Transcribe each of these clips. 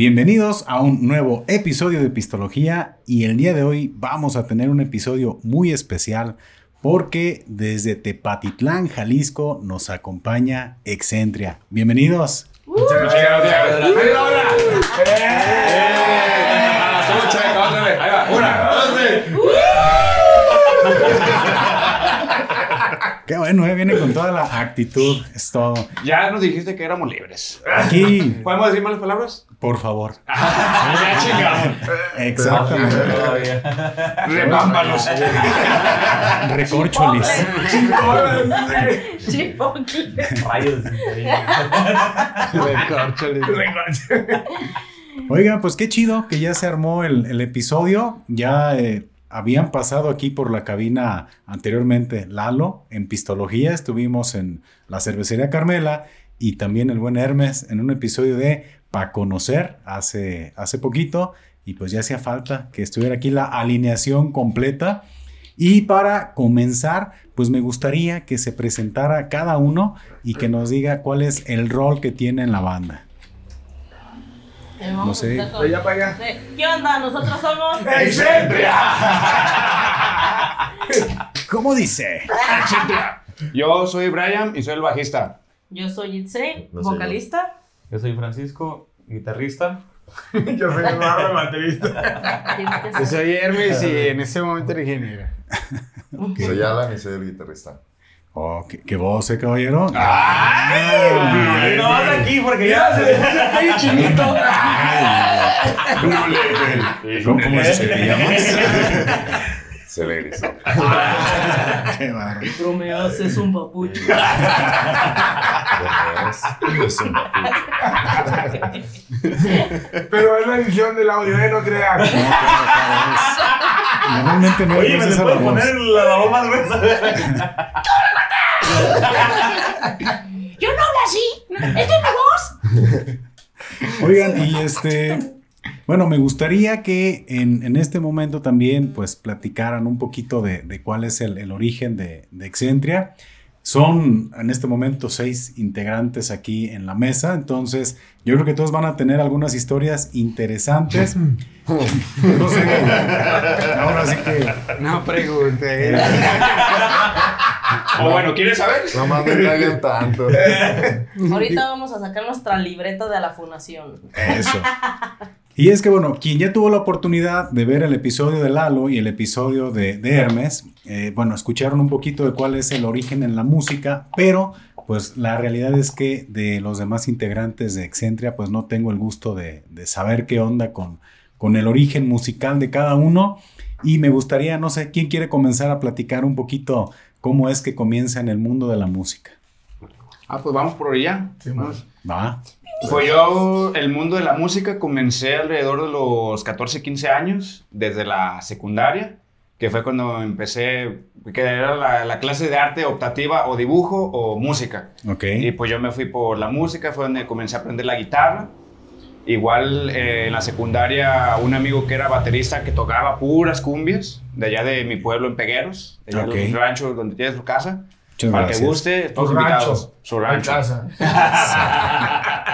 Bienvenidos a un nuevo episodio de Pistología y el día de hoy vamos a tener un episodio muy especial porque desde Tepatitlán, Jalisco, nos acompaña Excentria. Bienvenidos. Muchas gracias. Qué bueno, ¿eh? viene con toda la actitud, es todo. Ya nos dijiste que éramos libres. Aquí, ¿Podemos decir malas palabras? Por favor. Ya chingado. Exactamente. Repámpanos. Recorcholis. Chipotle. Rayos. Oigan, pues qué chido que ya se armó el, el episodio. Ya eh, habían pasado aquí por la cabina anteriormente Lalo en Pistología. Estuvimos en la cervecería Carmela y también el buen Hermes en un episodio de Pa' Conocer hace, hace poquito. Y pues ya hacía falta que estuviera aquí la alineación completa. Y para comenzar, pues me gustaría que se presentara cada uno y que nos diga cuál es el rol que tiene en la banda. Eh, No sé. allá para allá. ¿Qué onda? Nosotros somos. ¿Cómo dice? Yo soy Brian y soy el bajista. Yo soy Itzel, vocalista. Yo soy Francisco, guitarrista. Yo soy Eduardo, baterista. Yo soy Hermes y en ese momento era ingeniero. Soy Alan y soy el guitarrista. Oh, qué, qué voz, eh, caballero. ¡Ay! No vas aquí porque ya ¡Ay, chinito! ¿Cómo, cómo es ese que llamas? Celeris. Qué bárbaro. Bromeos es un papucho. Es un papu. Pero es la edición del audio, ¿eh? No crean. Normalmente no Oye, ¿me le puedes voz. poner la voz más gruesa? Yo no hablo así. ¿Esta es mi voz? Oigan, y este, bueno, me gustaría que en, en este momento también, pues, platicaran un poquito de, de cuál es el, el origen de, de Excentria. Son en este momento seis integrantes aquí en la mesa, entonces yo creo que todos van a tener algunas historias interesantes. No sé, ahora sí que No pregunte. O bueno, ¿quieres saber? No más me caigan tanto. Ahorita vamos a sacar nuestra libreta de la fundación. Eso. Y es que, bueno, quien ya tuvo la oportunidad de ver el episodio de Lalo y el episodio de, de Hermes, eh, bueno, escucharon un poquito de cuál es el origen en la música, pero pues la realidad es que de los demás integrantes de Excentria, pues no tengo el gusto de, de saber qué onda con, con el origen musical de cada uno. Y me gustaría, no sé, ¿quién quiere comenzar a platicar un poquito cómo es que comienza en el mundo de la música? Ah, pues vamos por allá. Sí, Vamos. Va. Pues yo, el mundo de la música, comencé alrededor de los 14, 15 años, desde la secundaria, que fue cuando empecé, que era la, la clase de arte optativa o dibujo o música. Ok. Y pues yo me fui por la música, fue donde comencé a aprender la guitarra. Igual eh, en la secundaria, un amigo que era baterista que tocaba puras cumbias, de allá de mi pueblo en Pegueros, de allá Ok. de los ranchos donde tiene su casa. Muchas Para que guste, todos invitados. Su En rancho. casa.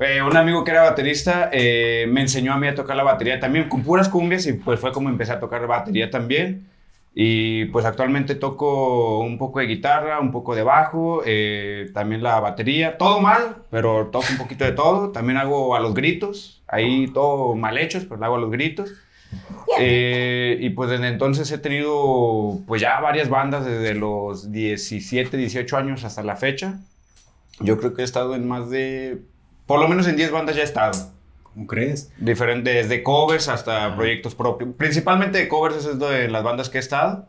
Eh, un amigo que era baterista eh, me enseñó a mí a tocar la batería también con puras cumbias y pues fue como empecé a tocar batería también. Y pues actualmente toco un poco de guitarra, un poco de bajo, eh, también la batería, todo mal, pero toco un poquito de todo. También hago a los gritos, ahí todo mal hechos, pero lo hago a los gritos. Eh, y pues desde entonces he tenido pues ya varias bandas desde los 17, 18 años hasta la fecha. Yo creo que he estado en más de, por lo menos en 10 bandas ya he estado. ¿Cómo crees? Diferentes, desde covers hasta proyectos propios. Principalmente de covers es de las bandas que he estado,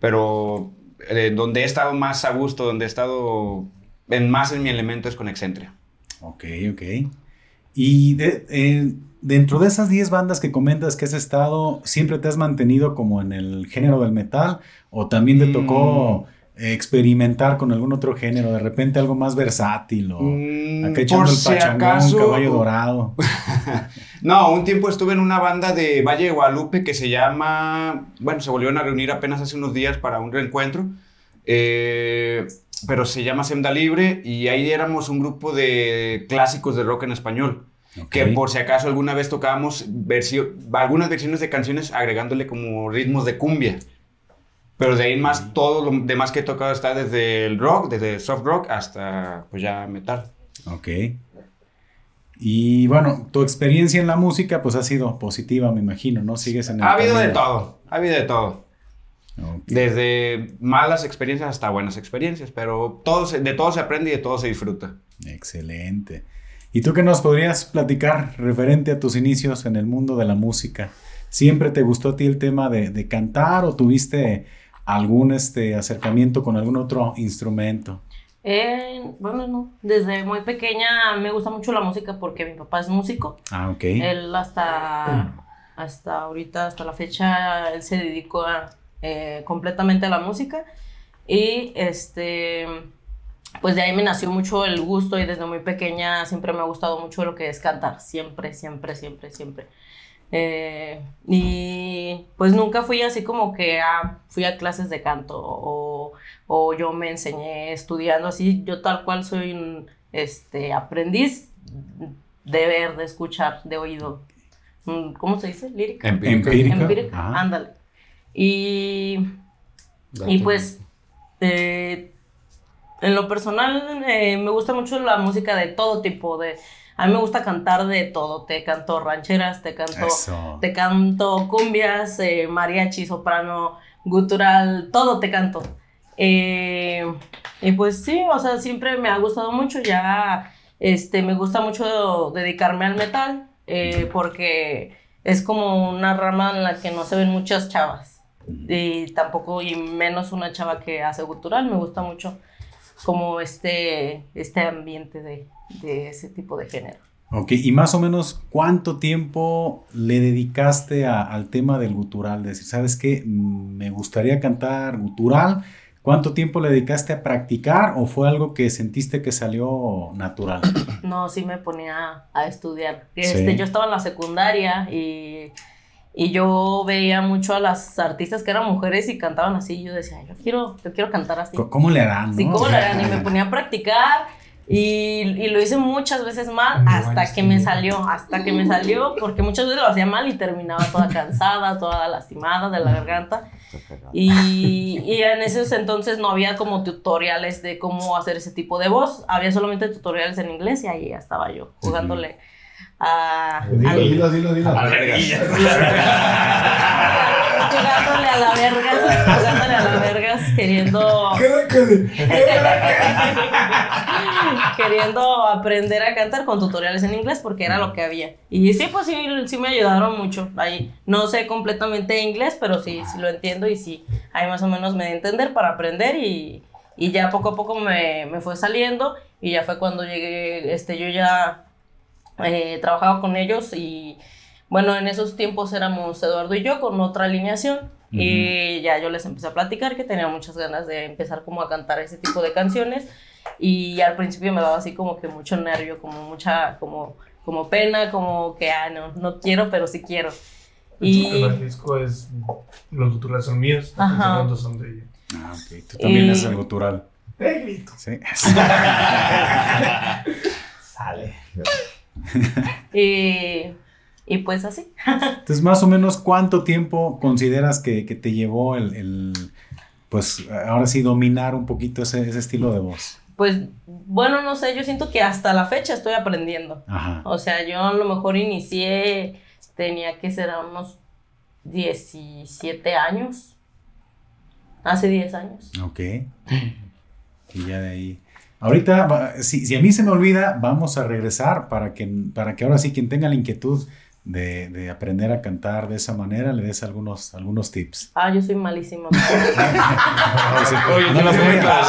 pero eh, donde he estado más a gusto, donde he estado en más en mi elemento es con Excentria. Ok, ok. Y de- eh, dentro de esas 10 bandas que comentas que has estado, ¿siempre te has mantenido como en el género del metal? ¿O también te tocó eh, experimentar con algún otro género? De repente algo más versátil o Mm, acá echando el si pachangón, acaso- caballo dorado. No, un tiempo estuve en una banda de Valle de Guadalupe que se llama, bueno, se volvieron a reunir apenas hace unos días para un reencuentro, eh, pero se llama Senda Libre y ahí éramos un grupo de clásicos de rock en español. Que por si acaso alguna vez tocábamos versio- algunas versiones de canciones agregándole como ritmos de cumbia. Pero de ahí en más, todo lo demás que he tocado está desde el rock, desde soft rock hasta pues ya metal. Ok. Y bueno, tu experiencia en la música pues ha sido positiva, me imagino, ¿no? Sigues en el Ha habido de todo, ha habido de todo. Desde malas experiencias hasta buenas experiencias, pero todo se- de todo se aprende y de todo se disfruta. Excelente. ¿Y tú qué nos podrías platicar referente a tus inicios en el mundo de la música? ¿Siempre te gustó a ti el tema de, de cantar o tuviste algún este, acercamiento con algún otro instrumento? Eh, bueno, no. Desde muy pequeña me gusta mucho la música porque mi papá es músico. Ah, ok. Él hasta, hasta ahorita, hasta la fecha, él se dedicó a, eh, completamente a la música. Y este, pues de ahí me nació mucho el gusto y desde muy pequeña siempre me ha gustado mucho lo que es cantar. Siempre, siempre, siempre, siempre. Eh, y pues nunca fui así como que a- fui a clases de canto o, o yo me enseñé estudiando así. Yo tal cual soy un este, aprendiz de ver, de escuchar, de oído. Mm, ¿Cómo se dice? Lírica. Empírico. Empírica. Empírica, Ajá. ándale. Y, y pues, eh, en lo personal, eh, me gusta mucho la música de todo tipo. De, a mí me gusta cantar de todo. Te canto rancheras, te canto, Eso. te canto cumbias, eh, mariachi, soprano, gutural, todo te canto. Eh, y pues sí, o sea, siempre me ha gustado mucho. Ya este, me gusta mucho dedicarme al metal eh, porque es como una rama en la que no se ven muchas chavas. Y tampoco, y menos una chava que hace gutural. Me gusta mucho como este, este ambiente de, de ese tipo de género. Ok, y más o menos, ¿cuánto tiempo le dedicaste a- al tema del gutural? Decir, ¿sabes qué? Mm, Me gustaría cantar gutural. ¿Cuánto tiempo le dedicaste a practicar o fue algo que sentiste que salió natural? No, sí me ponía a estudiar. Sí. Este, Yo estaba en la secundaria y, y yo veía mucho a las artistas que eran mujeres y cantaban así. Y yo decía, yo quiero, yo quiero cantar así. ¿Cómo le harán? Sí, no? ¿cómo lo harán? Y me ponía a practicar y, y lo hice muchas veces mal Muy hasta que me salió, hasta que me salió, porque muchas veces lo hacía mal y terminaba toda cansada, toda lastimada de la garganta. Y, y en esos entonces no había como tutoriales de cómo hacer ese tipo de voz, había solamente tutoriales en inglés y ahí ya estaba yo jugándole a... Dilo, al- dilo, dilo, dilo. jugándole a la vergas, jugándole a la vergas, queriendo... Queriendo aprender a cantar con tutoriales en inglés porque era lo que había. Y sí, pues sí, sí me ayudaron mucho. Ahí no sé completamente inglés, pero sí, sí lo entiendo y sí, ahí más o menos me di a entender para aprender y, y ya poco a poco me, me fue saliendo y ya fue cuando llegué, este, yo ya eh, trabajaba con ellos y bueno, en esos tiempos éramos Eduardo y yo con otra alineación y ya yo les empecé a platicar que tenía muchas ganas de empezar como a cantar ese tipo de canciones y al principio me daba así como que mucho nervio, como mucha, como, como pena, como que, ah, no, no quiero, pero sí quiero. Y... El disco es. Los guturales son míos. Los segundos son de ella. Ah, ok. Tú también Y- haces el gutural. ¡Eh, grito! Sí. Sale. Y, y pues así. Entonces, más o menos, ¿cuánto tiempo consideras que, que te llevó el, el, pues, ahora sí, dominar un poquito ese, ese estilo de voz? Pues bueno, no sé, yo siento que hasta la fecha estoy aprendiendo. Ajá. O sea, yo a lo mejor inicié, tenía que ser a unos 17 años. Hace 10 años. Ok. Y ya de ahí. Ahorita, va- si, si a mí se me olvida, vamos a regresar para que, para que ahora sí quien tenga la inquietud de, de aprender a cantar de esa manera le des algunos, algunos tips. Ah, yo soy malísima. Oye, No las voy a.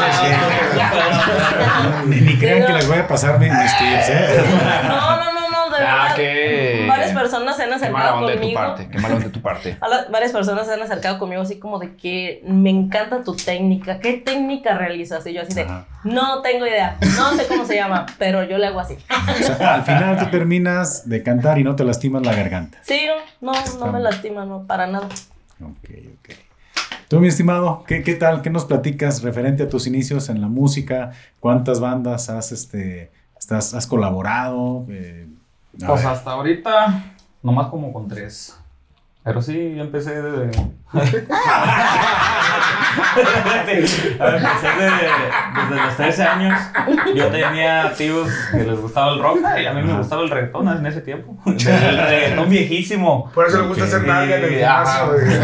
Ni, crean que les voy a pasar mis, tips, ¿eh? No, no, no, de Ah, verdad. qué- Varias personas se han Qué mala acercado onda de tu conmigo. parte, qué mala onda de tu parte. Varias personas se han acercado conmigo así como de que me encanta tu técnica. ¿Qué técnica realizas? Y yo así de, Ajá. no tengo idea, no sé cómo se llama, pero yo le hago así. O sea, al final tú terminas de cantar y no te lastimas la garganta. Sí, no, no, no me lastima, no, para nada. Ok, ok. Tú, mi estimado, ¿qué, qué tal? ¿Qué nos platicas referente a tus inicios en la música? ¿Cuántas bandas has, este, estás, has colaborado? Eh, Pues ver. hasta ahorita, nomás como con tres. Pero sí, yo empecé de. empecé de- desde los 13 años. Yo tenía tíos que les gustaba el rock y a mí me gustaba el reggaetón en ese tiempo. El reggaetón viejísimo. Por eso le gusta hacer nalga en el gimnasio. güey.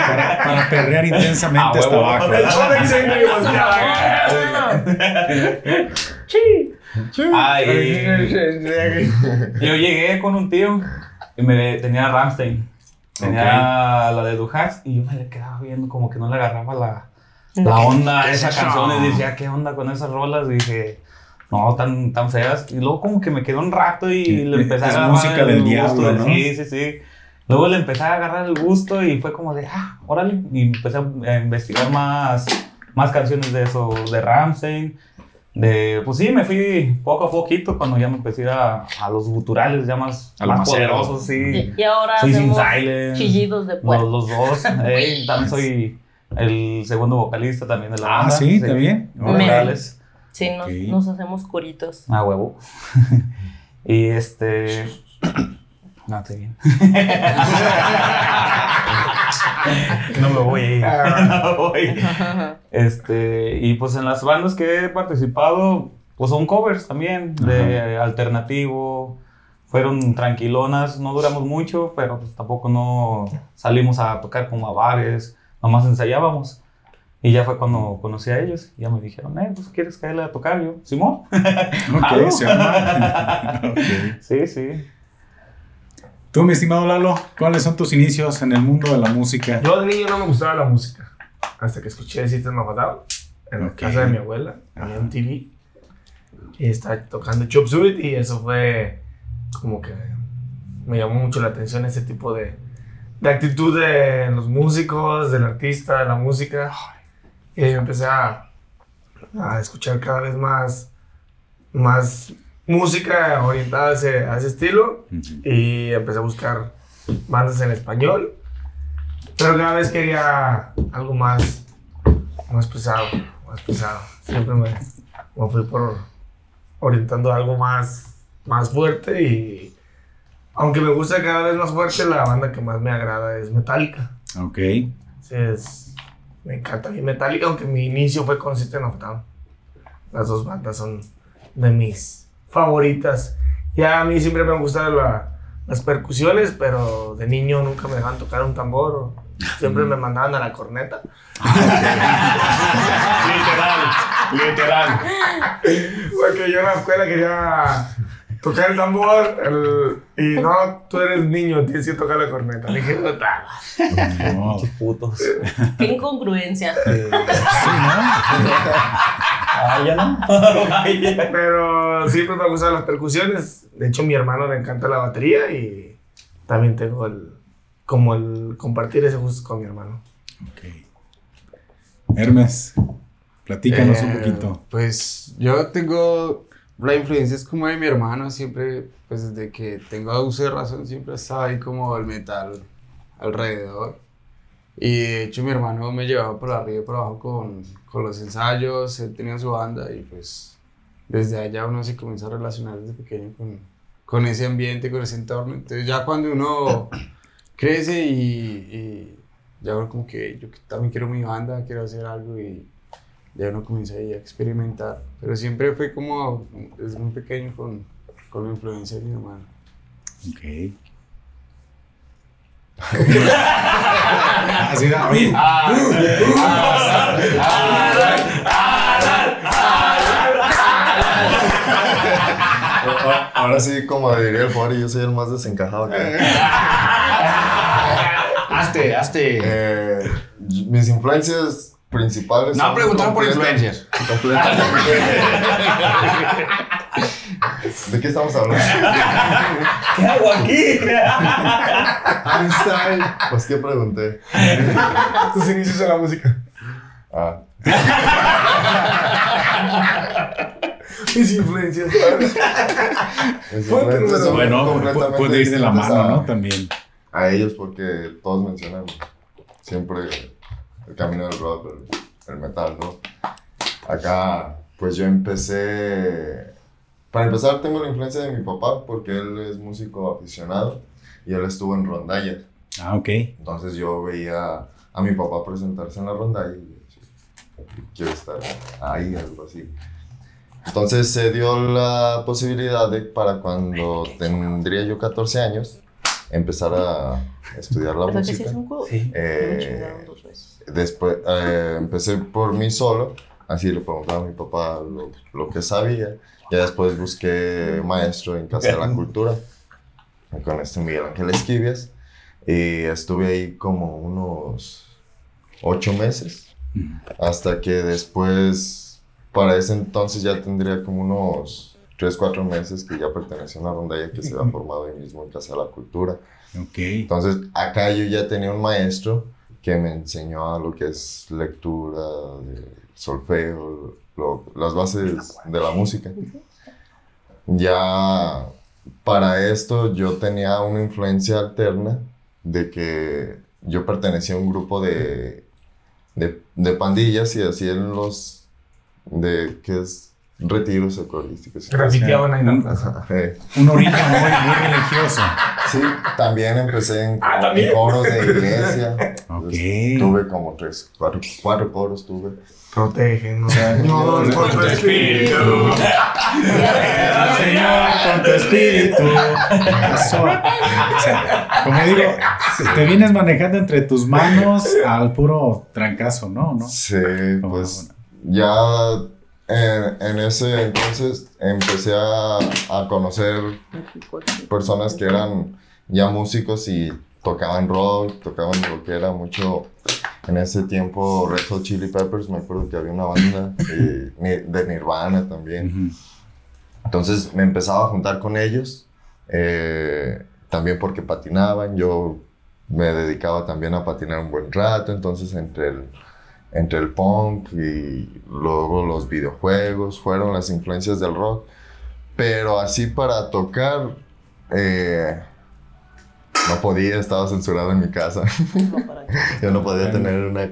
Para, para perrear intensamente Ah, hasta abajo. Volteaba. Ay, yo llegué con un tío y me tenía Ramstein. Tenía la de Duhax y yo me le quedaba viendo como que no le agarraba la, la onda a esas canciones. Y decía, ¿qué onda con esas rolas? Y dije, no, tan, tan feas. Y luego como que me quedó un rato y le empecé a es agarrar música el del gusto. diablo, ¿no? Sí, sí, sí. Luego le empecé a agarrar el gusto y fue como de, ah, órale. Y empecé a investigar más, más canciones de eso, de Ramstein. De, pues sí, me fui poco a poquito cuando ya me empecé a, a, los guturales ya más, A más poderosos, sí. Y, y ahora Soy Sin hacemos Silence. chillidos de Los, puerco. los dos. Ey, también soy el segundo vocalista también de la Ah, banda. sí, también. Los vocales. Sí, nos, Ok. nos hacemos curitos. A huevo. y este. No, estoy bien. no me voy a ir. no me voy. Este, y pues en las bandas que he participado, pues son covers también, de alternativo. Fueron tranquilonas, no duramos mucho, pero pues tampoco no salimos a tocar como a bares, nomás ensayábamos. Y ya fue cuando conocí a ellos, y ya me dijeron, eh, pues quieres caerle a tocar yo, Simón. Ok, ¿Algo? se arma. Ok. Sí, sí. Tú, mi estimado Lalo, ¿cuáles son tus inicios en el mundo de la música? Yo de niño no me gustaba la música. Hasta que escuché System of a Down en la casa de mi abuela, en un TV. Y estaba tocando Chop Suey y eso fue como que me llamó mucho la atención ese tipo de, de actitud de los músicos, del artista, de la música. Y ahí empecé a, a escuchar cada vez más, más música orientada a ese, a ese estilo y empecé a buscar bandas en español. Pero cada vez quería algo más, más pesado, más pesado. Siempre me, me fui por orientando a algo más, más fuerte y aunque me gusta cada vez más fuerte, la banda que más me agrada es Metallica. Ok. Sí, es, me encanta mí Metallica, aunque mi inicio fue con System of a Down. Las dos bandas son de mis favoritas. Ya a mí siempre me gustan la- las percusiones, pero de niño nunca me dejaban tocar un tambor. o Siempre me mandaban a la corneta. Literal, literal. Porque yo en la escuela quería tocar el tambor el- y no, tú eres niño, tienes que tocar la corneta. Le dije, no. No. Putos. Qué incongruencia. Ah, ya no. Ya. Pero siempre me gustan las percusiones. De hecho, a mi hermano le encanta la batería y también tengo el, como el compartir ese gusto con mi hermano. Ok. Hermes, platícanos un Eh, poquito. Pues yo tengo la influencia es como de mi hermano, siempre, pues desde que tengo uso de razón, siempre estaba ahí como el metal alrededor. Y de hecho mi hermano me llevaba por arriba y por abajo con, con los ensayos, él tenía su banda y pues desde allá uno se comienza a relacionar desde pequeño con, con ese ambiente, con ese entorno. Entonces ya cuando uno crece y, y ya uno como que yo también quiero mi banda, quiero hacer algo y ya uno comienza ahí a experimentar. Pero siempre fue como desde muy pequeño con, con la influencia de mi hermano. Ok. Así da, oye. Ahora- Ahora sí, como diría el Fori, yo soy el más desencajado acá. Hazte, hazte. Eh, mis influencias principales. No preguntaron por influencias. Completamente. ¿De qué estamos hablando? ¿Qué hago aquí? Einstein. Pues, ¿qué pregunté? Tus inicios en la música. Ah, Mis influencias. mis influencias Bueno, puede ir de la mano, a- ¿no? También. a ellos porque todos mencionan siempre el camino del rock, el, el metal, ¿no? Acá, pues yo empecé para empezar, tengo la influencia de mi papá porque él es músico aficionado y él estuvo en rondalla. Ah, ok. Entonces yo veía a mi papá presentarse en la rondalla y yo decía, quiero estar ahí, algo así. Entonces se dio la posibilidad de para cuando tendría yo 14 años empezar a estudiar la ¿Verdad que sí música. es un? Sí. Eh, veces. después eh, empecé por mí solo, así le preguntaba a mi papá lo, lo que sabía. Ya después busqué maestro en Casa de la Cultura con este Miguel Ángel Esquivias y estuve ahí como unos ocho meses hasta que después, para ese entonces ya tendría como unos tres, cuatro meses que ya pertenecía a una rondalla que se había formado ahí mismo en Casa de la Cultura. Ok. Entonces, acá yo ya tenía un maestro que me enseñó a lo que es lectura, solfeo, lo- las bases de la música. Ya para esto yo tenía una influencia alterna de que yo pertenecía a un grupo de, de, de pandillas y hacían los de que es retiros eucarísticos. Grafiteaban ahí. Eh, Un origen muy, muy religioso. Sí, también empecé en, Ah, ¿también? en coros de iglesia. Ok. Entonces, Tuve como tres, cuatro, cuatro coros tuve. Protegen, ¿no? Señor, por tu espíritu. Señor, con tu espíritu. Eso. O sea, como digo, te vienes manejando entre tus manos al puro trancazo, ¿no? ¿No? Sí, Como- pues ya en, en ese entonces empecé a, a conocer personas que eran ya músicos y tocaban rock, tocaban lo que era mucho en ese tiempo Red Hot Chili Peppers, me acuerdo que había una banda de Nirvana también. Entonces me empezaba a juntar con ellos, eh, también porque patinaban, yo me dedicaba también a patinar un buen rato, entonces entre el, entre el punk y luego los videojuegos fueron las influencias del rock, pero así para tocar eh, no podía, estaba censurado en mi casa, No, para qué. yo no podía tener una,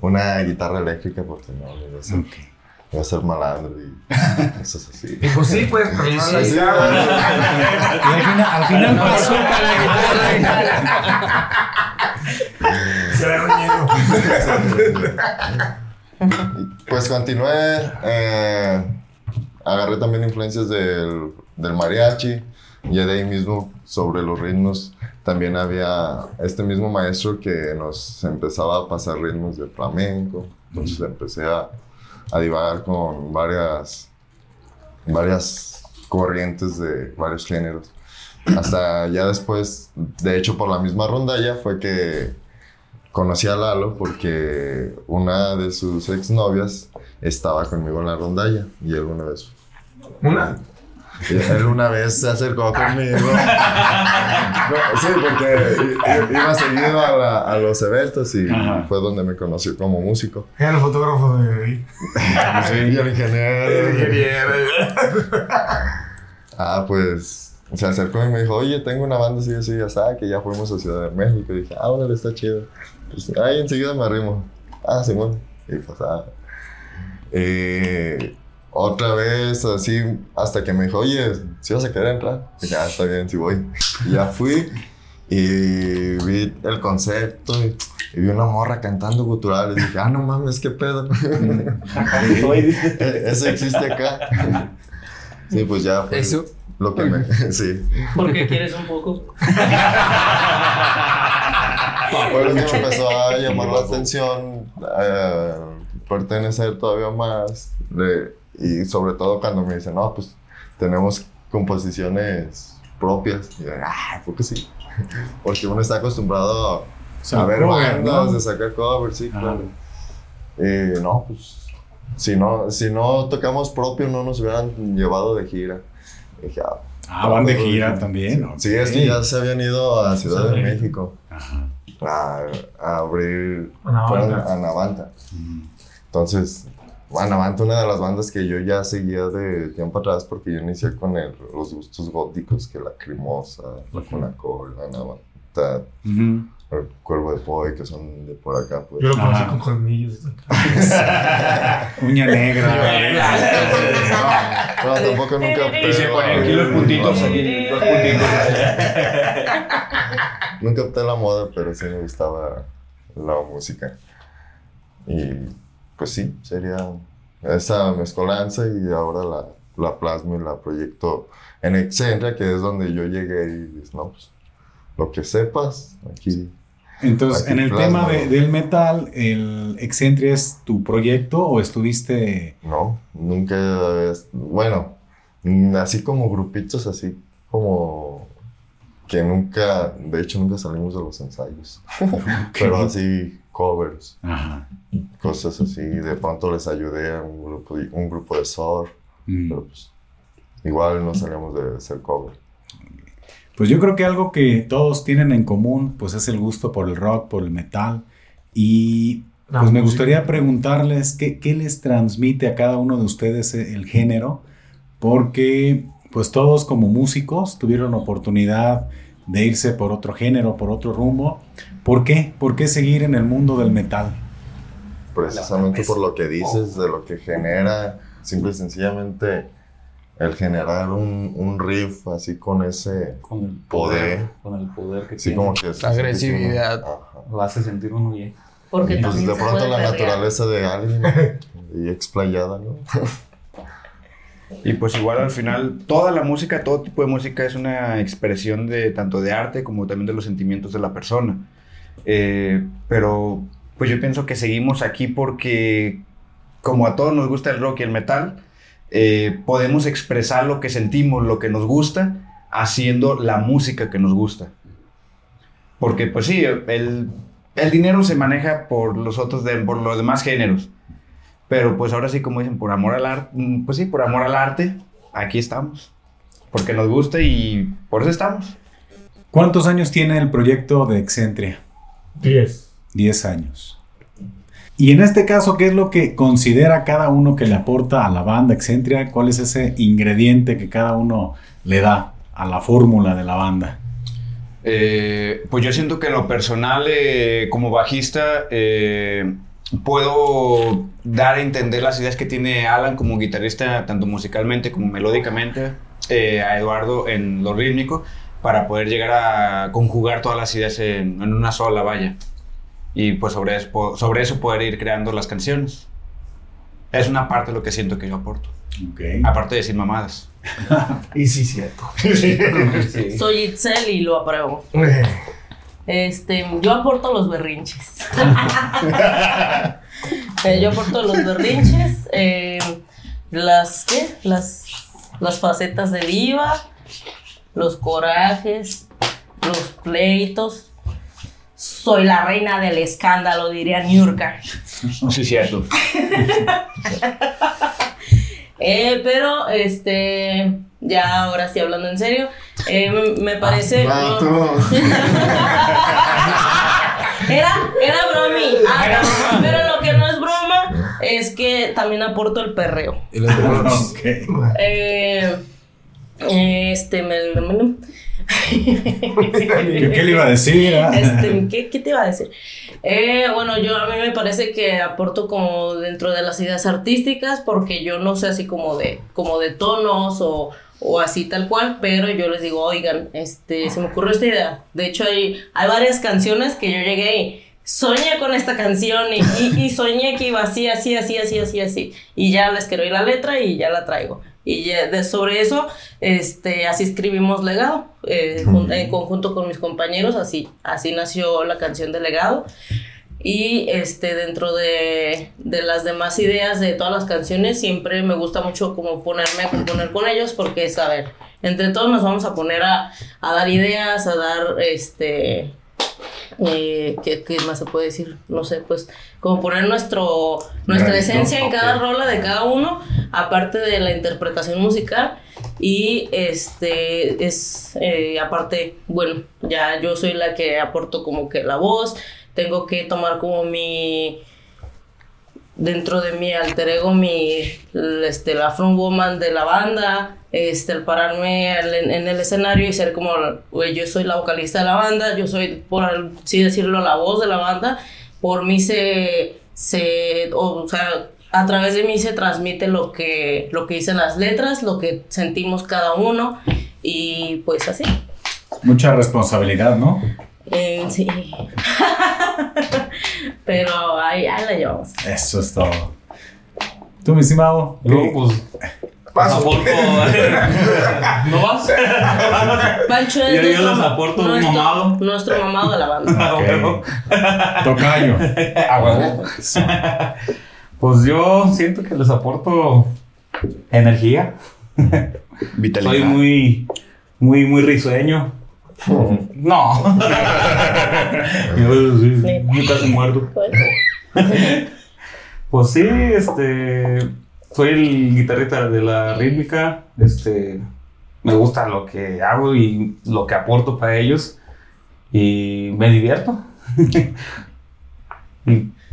una guitarra eléctrica porque no, iba a ser, Ok. iba a ser malandro y cosas así. Y pues sí, pues, pero no la Sí, guitarra. Y al final, al final pasó. Se ve reñido. Pues continué, eh, agarré también influencias del, del mariachi, y de ahí mismo sobre los ritmos también había este mismo maestro que nos empezaba a pasar ritmos de flamenco, entonces empecé a, a divagar con varias, varias corrientes de varios géneros. Hasta ya después, de hecho por la misma rondalla fue que conocí a Lalo porque una de sus exnovias estaba conmigo en la rondalla y él una vez Una. Él una vez se acercó conmigo. No, sí, porque iba seguido a, la- a los eventos y Ajá. fue donde me conoció como músico. Era el fotógrafo de ahí. Y el ingeniero. El ingeniero. Ah, pues se acercó y me dijo, oye, tengo una banda así, así, así, que ya fuimos a Ciudad de México. Y dije, ah, órale, está chido. Pues ahí enseguida me arrimo. Ah, Simón. Y pues, ah. Eh, otra vez, así, hasta que me dijo, oye, si vas a querer entrar? Y dije, ah, está bien, sí voy. Y ya fui y vi el concepto y, y vi una morra cantando guturales. Y dije, ah, no mames, qué pedo. Eso existe acá. Sí, pues ya fue Eso. lo que me... Sí. Porque quieres un poco. Por eso me empezó a llamar la atención, eh, pertenecer todavía más. de- y sobre todo cuando me dicen, no, pues tenemos composiciones propias. Y yo, ah, ¿por qué sí? Porque uno está acostumbrado a, a ver bandas, ¿no? de sacar covers, sí, Ajá. claro. Y no, pues, si no, si no tocamos propio, no nos hubieran llevado de gira. Y dije, ah, Ah, van de gira también. ok. Sí, es que ya se habían ido a Ciudad de Sí. México Ajá. a, a abrir A Navanta. fueron a Navanta. Ujú. Entonces, Navanta, una de las bandas que yo ya seguía de tiempo atrás, porque yo inicié con el- los gustos góticos, que la Crimosa, la Ujú. Conacola, Navanta, Ujú. el Cuervo de Poi, que son de por acá, pues. Yo lo conocí Ajá. con colmillos. Uña negra. No, tampoco nunca Y se ponen aquí los puntitos, aquí, los puntitos. Nunca opté la moda, pero sí me gustaba la música. Y pues sí, sería esa mezcolanza y ahora la, la plasmo y la proyecto en Excentria, que es donde yo llegué y dices, no, pues lo que sepas, aquí. Entonces, Aquí en el plasma, tema de- del metal, ¿el Excentria es tu proyecto o estuviste... No, nunca, bueno, mm, así como grupitos, así como que nunca, de hecho nunca salimos de los ensayos, pero así covers, Ajá. cosas así, de pronto les ayudé a un grupo, de- un grupo de surf, Mm. pero pues igual no salíamos de hacer cover. Pues yo creo que algo que todos tienen en común, pues es el gusto por el rock, por el metal. Y pues me gustaría preguntarles qué, qué les transmite a cada uno de ustedes e- el género, porque pues todos como músicos tuvieron oportunidad de irse por otro género, por otro rumbo. ¿Por qué? ¿Por qué seguir en el mundo del metal? Precisamente por lo que dices, de lo que genera, simple y sencillamente el generar un, un riff así con ese Con el Poder. Con el poder que Sí, tiene. como que... es- agresividad. Ajá. Lo hace sentir uno bien. Porque Pues de pronto la perrear. naturaleza de alguien y explayada, ¿no? Y pues igual al final, toda la música, todo tipo de música es una expresión de tanto de arte como también de los sentimientos de la persona. Eh, pero pues yo pienso que seguimos aquí porque como a todos nos gusta el rock y el metal, eh, podemos expresar lo que sentimos, lo que nos gusta, haciendo la música que nos gusta. Porque pues sí, el, el dinero se maneja por los otros, de- por los demás géneros. Pero pues ahora sí, como dicen, por amor al arte, pues sí, por amor al arte, aquí estamos. Porque nos gusta y por eso estamos. ¿Cuántos años tiene el proyecto de Excentria? 10. 10 años. Y en este caso, ¿qué es lo que considera cada uno que le aporta a la banda Excentria? ¿Cuál es ese ingrediente que cada uno le da a la fórmula de la banda? Eh, pues yo siento que en lo personal, eh, como bajista, eh, puedo dar a entender las ideas que tiene Alan como guitarrista, tanto musicalmente como melódicamente, eh, a Eduardo en lo rítmico, para poder llegar a conjugar todas las ideas en, en una sola valla. Y pues sobre eso, sobre eso poder ir creando las canciones. Es una parte de lo que siento que yo aporto. Ok. Aparte de decir mamadas. Y sí, cierto. Sí. Soy Itzel y lo apruebo. Este, yo aporto los berrinches. Eh, yo aporto los berrinches, eh, las, ¿qué? Las, las facetas de diva, los corajes, los pleitos. Soy la reina del escándalo, diría Niurka. Sí, cierto. Eh, pero, este, ya ahora sí hablando en serio, eh, me, parece... Ah. Era, era bromi. Ah, pero lo que no es broma es que también aporto el perreo. Y los Ok. Eh, este, me, me- ¿Qué, le iba a decir? ah? Este, ¿qué, qué te iba a decir? Eh, bueno, yo a mí me parece que aporto como dentro de las ideas artísticas porque yo no sé así como de, como de tonos o, o así tal cual, pero yo les digo, oigan, este, se me ocurrió esta idea. De hecho, hay, hay varias canciones que yo llegué y soñé con esta canción y, y, y soñé que iba así, así, así, así, así, así. Y ya les escribí la letra y ya la traigo. Y de, sobre eso, este, así escribimos Legado, eh, en conjunto con mis compañeros, así, así nació la canción de Legado. Y este, dentro de, de las demás ideas de todas las canciones, siempre me gusta mucho como ponerme a componer con ellos, porque es, a ver, entre todos nos vamos a poner a, a dar ideas, a dar, este, eh, ¿qué, qué más se puede decir? No sé, pues como poner nuestro, nuestra Granito, esencia en cada ok. rola de cada uno, aparte de la interpretación musical. Y este es, eh, aparte, bueno, ya yo soy la que aporto como que la voz, tengo que tomar como mi, dentro de mi alter ego, mi, este, la front woman de la banda, este, el pararme al- en, en el escenario y ser como, güey, yo soy la vocalista de la banda, yo soy, por así decirlo, la voz de la banda. Por mí se, se o, sea, a través de mí se transmite lo que, lo que dicen las letras, lo que sentimos cada uno y pues así. Mucha responsabilidad, ¿no? Eh, sí. Pero ahí, ahí la llevamos. Eso es todo. Tú, mi estimado. ¿qué- pues, Paso. aporto. ¿No vas? Pancho es Yo- yo les aporto un nuestro, mamado. nuestro mamado de la banda. Ok. Tocayo. Pues yo siento que les aporto energía. Vitalidad. Soy muy, muy, muy risueño. No. Yo sí, casi muerto. Pues sí, este. Soy el guitarrista de la rítmica. Este. Me gusta lo que hago y lo que aporto para ellos. Y me divierto.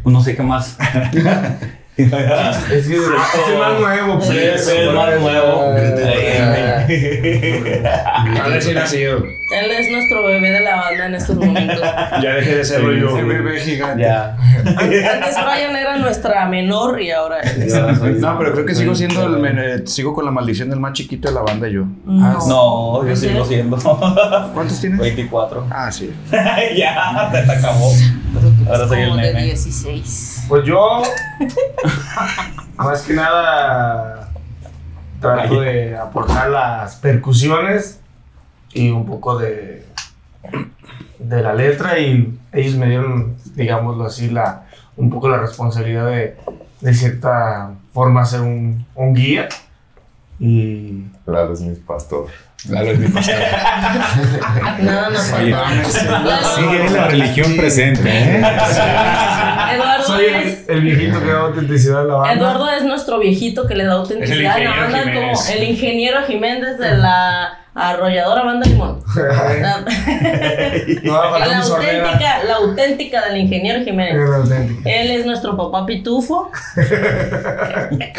No sé qué más. Es que es más nuevo, Sí, pues. soy el más nuevo. A ver si nacido. Él es nuestro bebé de la banda en estos momentos. Ya dejé de serlo Sí, yo. sí, bebé gigante. Ya. Antes Brian era nuestra menor y ahora es. No, pero creo que sigo siendo el men- eh, sigo con la maldición del más chiquito de la banda yo. No, yo ¿En sigo siendo. ¿Cuántos tienes? 24. Ah, sí. ya, te acabó. Ahora soy el Como de nene. 16. Pues yo, más que nada, trato de aportar las percusiones y un poco de, de la letra y ellos me dieron, digámoslo así, la, un poco la responsabilidad de, de cierta forma ser un, un guía y Claro, es mi pastor. Lalo es mi pastor. Nada nos Oye, faltaba. Sigue la religión presente, ¿eh? Eduardo soy el, es. el viejito que da autenticidad a la banda. Eduardo es nuestro viejito que le da autenticidad a la banda, Jiménez. como el ingeniero Jiménez de la arrolladora banda Limón. La, No la auténtica, la auténtica del ingeniero Jiménez. Él es nuestro papá pitufo.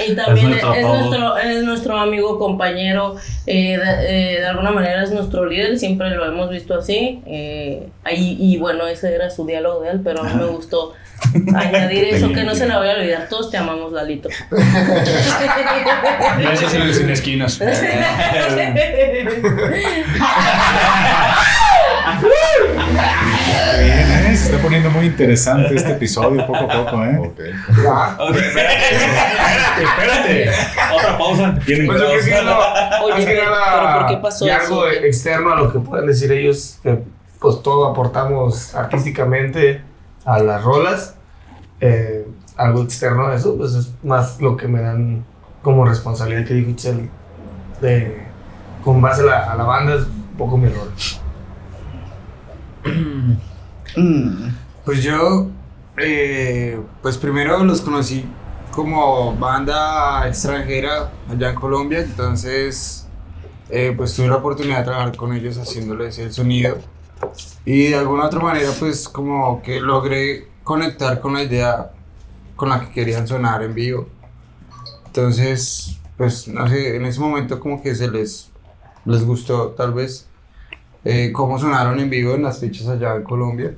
y también Es es nuestro es nuestro amigo, compañero. Eh, de, eh, de alguna manera es nuestro líder, siempre lo hemos visto así. eh, ahí, y bueno, ese era su diálogo de él, pero a mí me gustó añadir eso, que no se le vaya a olvidar. Todos te amamos, Lalito. Gracias sin esquinas. Bien, ¿eh? Se está poniendo muy interesante este episodio poco a poco, ¿eh? Ok. Ya. Espérate. Otra pausa. Tienen Pues yo que no, Oye, pero- nada, pero ¿por qué pasó y eso? algo externo a lo que pueden decir ellos, que pues todo aportamos artísticamente a las rolas. eh, algo externo a eso, pues es más lo que me dan como responsabilidad que dijo Itzel, de con base a la, a la banda es un poco mi rol. Pues yo, eh, pues primero los conocí como banda extranjera allá en Colombia, entonces eh, pues tuve la oportunidad de trabajar con ellos haciéndoles el sonido y de alguna otra manera pues como que logré conectar con la idea con la que querían sonar en vivo. Entonces, pues no sé, en ese momento como que se les, les gustó tal vez eh, cómo sonaron en vivo en las fechas allá en Colombia.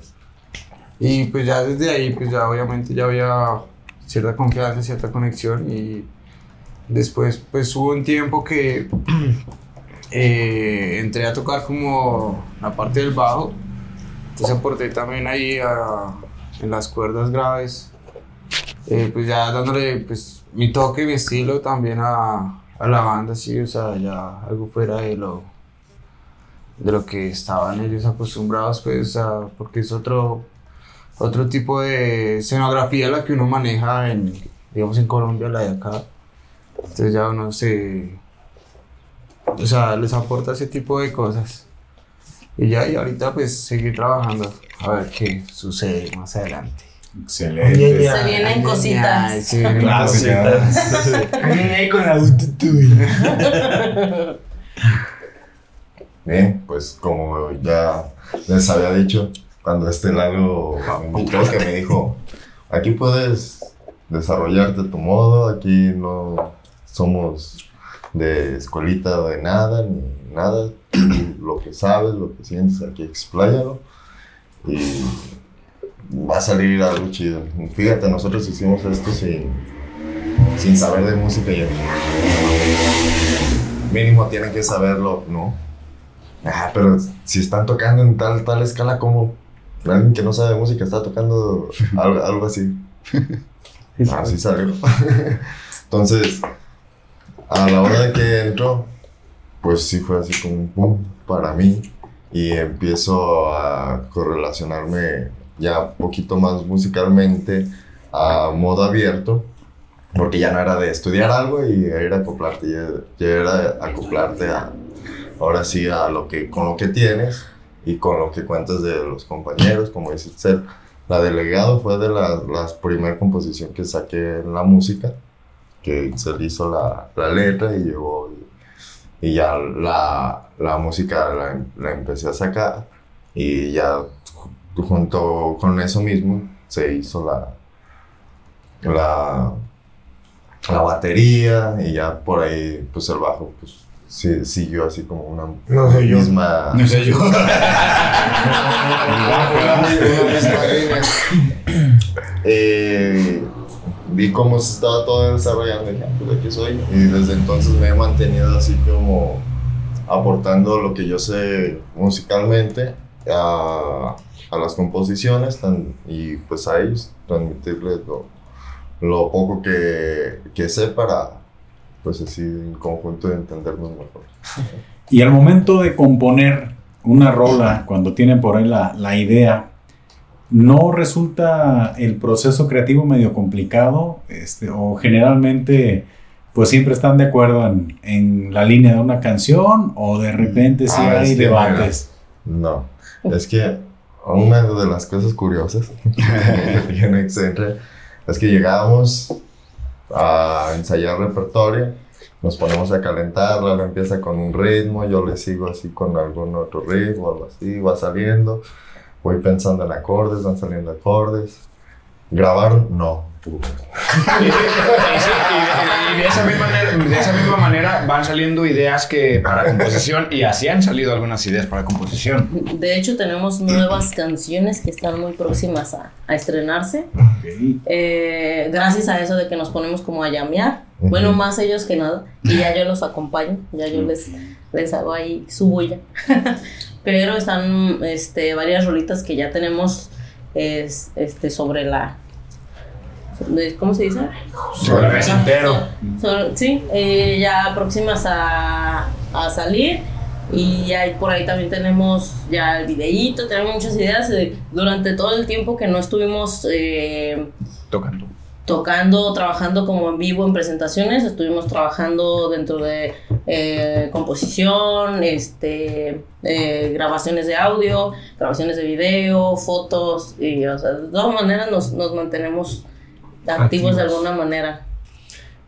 Y pues ya desde ahí, pues ya obviamente ya había cierta confianza, cierta conexión y después pues hubo un tiempo que eh, entré a tocar como la parte del bajo, entonces aporté también ahí a- en las cuerdas graves, eh, pues ya dándole pues mi toque, mi estilo también a, a la banda, sí, o sea, ya algo fuera de lo, de lo que estaban ellos acostumbrados, pues, a- porque es otro, otro tipo de escenografía la que uno maneja en, digamos, en Colombia, la de acá. Entonces ya uno se, o sea, les aporta ese tipo de cosas. Y ya, y ahorita pues seguir trabajando, a ver qué sucede más adelante. Excelente. Se vienen cositas. Se vienen Clásicas. Vienen ahí con la autotune. Bien, pues como ya les había dicho, cuando este Lalo me invitó, que me dijo, aquí puedes desarrollarte a tu modo, aquí no somos de escuelita, de nada, ni nada. Tú lo que sabes, lo que sientes, aquí expláyalo. Y va a salir algo chido. Fíjate, nosotros hicimos esto sin, sin saber de música y mínimo tienen que saberlo, ¿no? Ah, pero si están tocando en tal, tal escala como alguien que no sabe de música está tocando algo, algo así. Así salió. Entonces, a la hora de que entró, pues sí fue así como un pum para mí y empiezo a correlacionarme ya un poquito más musicalmente a modo abierto porque ya no era de estudiar algo y era acoplarte, ya, ya era acoplarte a, ahora sí a lo que, con lo que tienes y con lo que cuentas de los compañeros, como dice ser La delegado fue de las la primera composición que saqué en la música, que se hizo la, la letra y llegó y, y ya la, la música la, la empecé a sacar y ya ju- junto con eso mismo se hizo la, la, la batería y ya por ahí pues el bajo pues sí, siguió así como una No soy yo. misma No sé yo. Eh, vi cómo se estaba todo desarrollando y dije, "Ah, pues aquí soy y desde entonces me he mantenido así como aportando lo que yo sé musicalmente a, a las composiciones tan- y pues a ellos transmitirles lo, lo poco que, que sé para pues así en conjunto entendernos mejor. Y al momento de componer una rola, cuando tienen por ahí la, la idea, ¿no resulta el proceso creativo medio complicado? Este, o generalmente, pues siempre están de acuerdo en, en la línea de una canción, o de repente sí Ah, hay debates. No, es que una de las cosas curiosas que tiene es que llegábamos a ensayar repertorio, nos ponemos a calentar, Lalo empieza con un ritmo, yo le sigo así con algún otro ritmo, algo así, va saliendo, voy pensando en acordes, van saliendo acordes. Grabar, no. Y, y- y- y de, esa misma manera, de esa misma manera van saliendo ideas que para composición y así han salido algunas ideas para composición. De hecho, tenemos nuevas canciones que están muy próximas a, a estrenarse. Eh, gracias a eso de que nos ponemos como a llamear. Bueno, más ellos que nada. Y ya yo los acompaño, ya yo les, les hago ahí su bulla. Pero están este, varias rolitas que ya tenemos es, este, sobre la... ¿Cómo se dice? Sobre entero. Sí, eh, ya próximas a, a salir. Y ahí, por ahí también tenemos ya el videíto, tenemos muchas ideas. durante todo el tiempo que no estuvimos eh, Tocando. tocando, trabajando como en vivo en presentaciones, estuvimos trabajando dentro de eh, composición, este, eh, grabaciones de audio, grabaciones de video, fotos, y o sea, de todas maneras nos, nos mantenemos activos de alguna manera.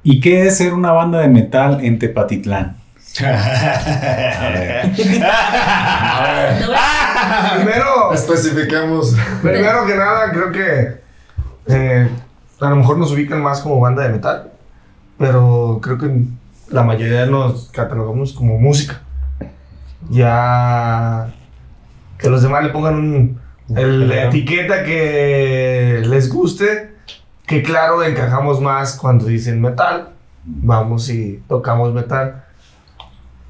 ¿Y qué es ser una banda de metal en Tepatitlán? A ver. Te voy a- Primero, Especifiquemos. primero que nada, creo que eh, a lo mejor nos ubican más como banda de metal, pero creo que la mayoría nos catalogamos como música. Ya que los demás le pongan un- el- la etiqueta que les guste, que claro, encajamos más cuando dicen metal. Vamos y tocamos metal.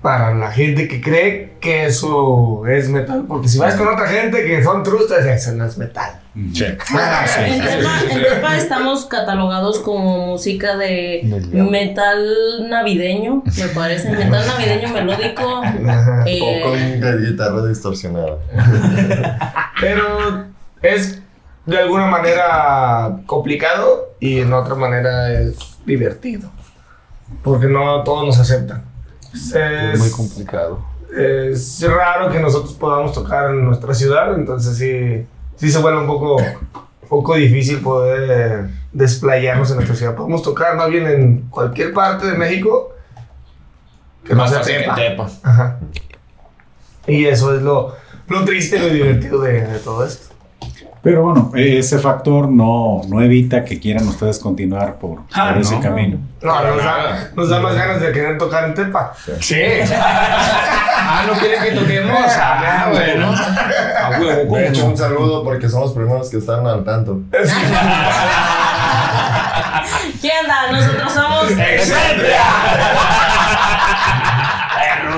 Para la gente que cree que eso es metal, porque si vas con otra gente que son trustas, eso no es metal. Check. Ah, En Tepa, en Tepa estamos catalogados como música de metal navideño, me parece, metal navideño melódico. Eh, O con guitarra distorsionada. Pero es de alguna manera complicado y en otra manera es divertido. Porque no todos nos aceptan. Es, Es muy complicado. es raro que nosotros podamos tocar en nuestra ciudad, entonces sí, sí se vuelve un poco, poco difícil poder desplayarnos en nuestra ciudad. Podemos tocar más bien en cualquier parte de México que no Más sea fácil que Tepa. Tepa. Ajá. Y eso es lo, lo triste y lo divertido de, de todo esto. Pero bueno, ese factor no, no evita que quieran ustedes continuar por, Ah, por ese no. camino. No, nos da, nos da más ganas de querer tocar en Tepa. Sí. ah, ¿no quieren que toquemos? Ah, bueno. A huevo, De hecho, ¿cómo un saludo porque son los primeros que están al tanto. ¿Qué onda? Nosotros somos.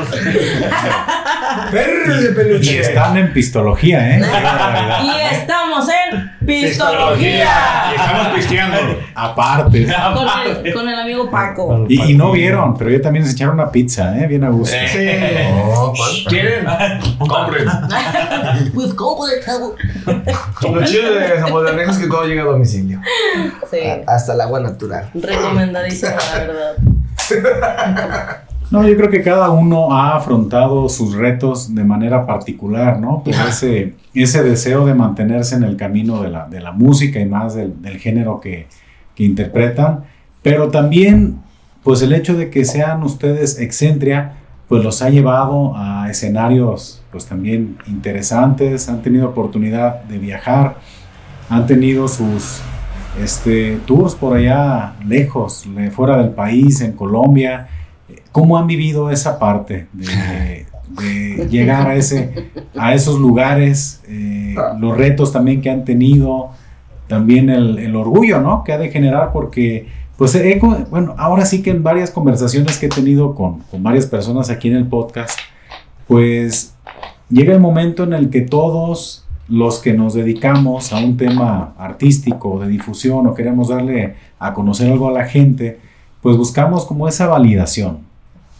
Perros de Y están en pistología, ¿eh? Y estamos en Y Pistología. estamos pisteando. Aparte. Con el, con el amigo Paco. Y, y no vieron, pero yo también se echaron una pizza, ¿eh? Bien a gusto. Sí. Oh, ¿cuánto? ¿Quieren? Compren. With. Lo chido de es que todo llega a domicilio. Sí. Hasta el agua natural. Recomendadísimo, la verdad. No, yo creo que cada uno ha afrontado sus retos de manera particular, ¿no? Por ese, ese deseo de mantenerse en el camino de la, de la música y más del, del género que, que interpretan. Pero también, pues el hecho de que sean ustedes excentria, pues los ha llevado a escenarios, pues también interesantes, han tenido oportunidad de viajar, han tenido sus este, tours por allá lejos, le- fuera del país, en Colombia. ¿Cómo han vivido esa parte de, de llegar a, ese, a esos lugares? eh, los retos también que han tenido, también el, el orgullo, ¿no? Que ha de generar porque, pues, he bueno, ahora sí que en varias conversaciones que he tenido con, con varias personas aquí en el podcast, pues llega el momento en el que todos los que nos dedicamos a un tema artístico de difusión o queremos darle a conocer algo a la gente, pues buscamos como esa validación.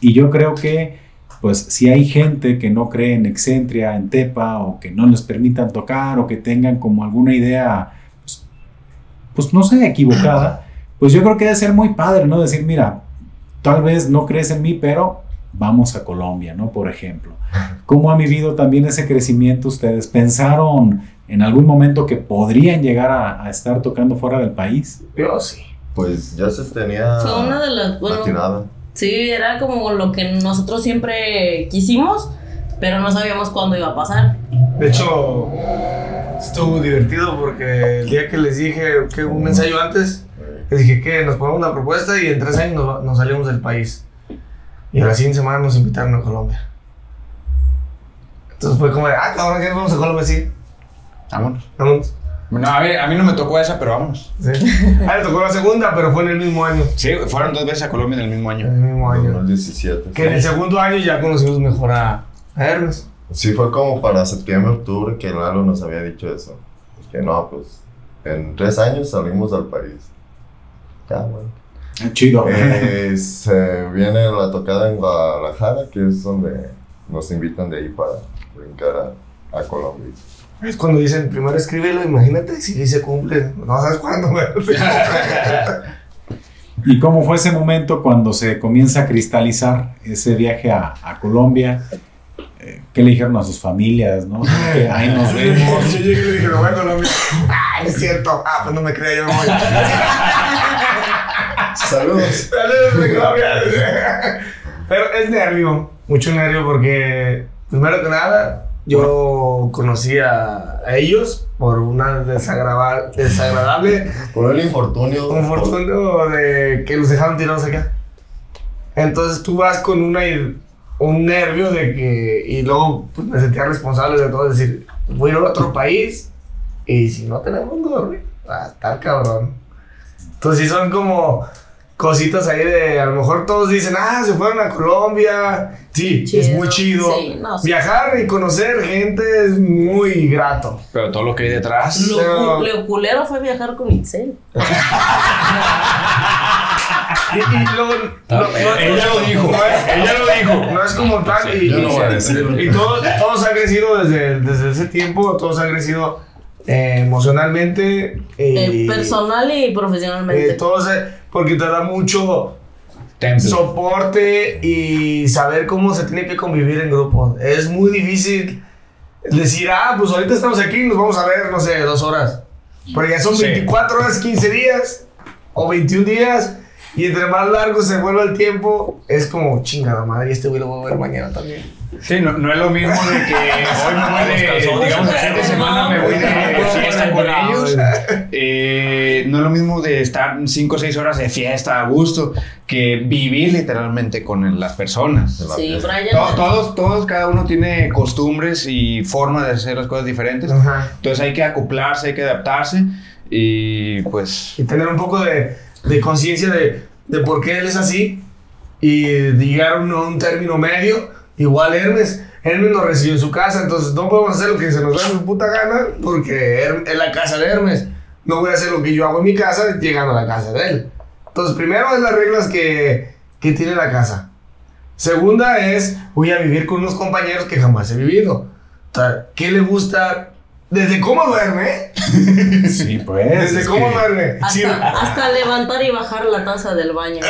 Y yo creo que, pues, si hay gente que no cree en Excentria, en Tepa, o que no les permitan tocar, o que tengan como alguna idea, pues, pues, no sé, equivocada, pues yo creo que debe ser muy padre, ¿no? Decir, mira, tal vez no crees en mí, pero vamos a Colombia, ¿no? Por ejemplo. ¿Cómo han vivido también ese crecimiento ustedes? ¿Pensaron en algún momento que podrían llegar a, a estar tocando fuera del país? Yo sí. Pues ya se tenía Fue una de las. la Bueno, sí, era como lo que nosotros siempre quisimos, pero no sabíamos cuándo iba a pasar. De hecho, estuvo divertido porque el día que les dije que un ensayo antes, les dije que nos ponemos una propuesta y en tres años nos, nos salimos del país. Y a la siguiente semana nos invitaron a Colombia. Entonces fue como de, ah, cabrón, que nos vamos a Colombia, sí. Vámonos. Vamos. No, a, ver, a mí no me tocó esa, pero vámonos. Sí. Ah, le tocó la segunda, pero fue en el mismo año. Sí, fueron dos veces a Colombia en el mismo En año. el mismo año. 2017. Que en el segundo año ya conocimos mejor a, a Hermes. Sí, fue como para septiembre, octubre que Lalo nos había dicho eso. Que no, pues en tres años salimos al país. Ya, bueno. Chido. Eh, se viene la tocada en Guadalajara, que es donde nos invitan de ahí para brincar a, a Colombia. Es cuando dicen, primero escríbelo, imagínate si se cumple. No sabes cuándo, güey. ¿Y cómo fue ese momento cuando se comienza a cristalizar ese viaje a, a Colombia? Eh, ¿Qué le dijeron a sus familias? ¿no? Que ahí nos vemos. Yo llegué y le dije, no voy a Colombia. Ah, es cierto. Ah, pues no me creía, yo me voy. Saludos. Saludos de Colombia. Pero es nervio, mucho nervio porque, primero que nada, yo conocí a, a ellos por una desagrava- desagradable Por el infortunio. un fortunio de que los dejaron tirados acá. Entonces tú vas con una, un nervio de que, y luego pues, me sentía responsable de todo, es decir, voy a ir a otro país y si no tenemos dónde dormir, va a estar cabrón. Entonces sí son como cositas ahí de, a lo mejor todos dicen, ah, se fueron a Colombia. Sí, es Chido. muy chido. Sí, no, sí. Viajar y conocer gente es muy grato. Pero todo lo que hay detrás. Lo, Pero- lo culero fue viajar con Itzel. Y, y luego, no- no- Ella lo dijo. no es- Ella lo dijo. No es como tal. Y, a y- decirlo. y todos, todos han crecido desde, desde ese tiempo, todos han crecido eh, emocionalmente. Eh, y- personal y profesionalmente. eh, todos, eh, porque te da mucho Templo. soporte y saber cómo se tiene que convivir en grupo. Es muy difícil decir, ah, pues ahorita estamos aquí, nos vamos a ver, no sé, dos horas. Pero ya son Sí. 24 horas, 15 días o 21 días. Y entre más largo se vuelve el tiempo, es como chingada madre. Y este güey lo voy a ver mañana también. Sí, no, no es lo mismo de que hoy me voy de, digamos, el fin de semana me voy de fiesta con ellos. Eh, no es lo mismo de estar 5 o 6 horas de fiesta a gusto que vivir literalmente con las personas. La Sí. Brian. To- Todos, todos, cada uno tiene costumbres y formas de hacer las cosas diferentes. Ajá. Entonces hay que acoplarse, hay que adaptarse y pues... Y tener un poco de, de conciencia de, de por qué él es así y de llegar a un, término medio. Igual Hermes. Hermes nos recibió en su casa, entonces no podemos hacer lo que se nos da su puta gana porque es la casa de Hermes. No voy a hacer lo que yo hago en mi casa llegando a la casa de él. Entonces, primero es las reglas que, que tiene la casa. Segunda es, voy a vivir con unos compañeros que jamás he vivido. ¿qué le gusta? Desde cómo duerme, Sí, pues. desde es cómo que- duerme. Sí. Hasta, hasta levantar y bajar la taza del baño.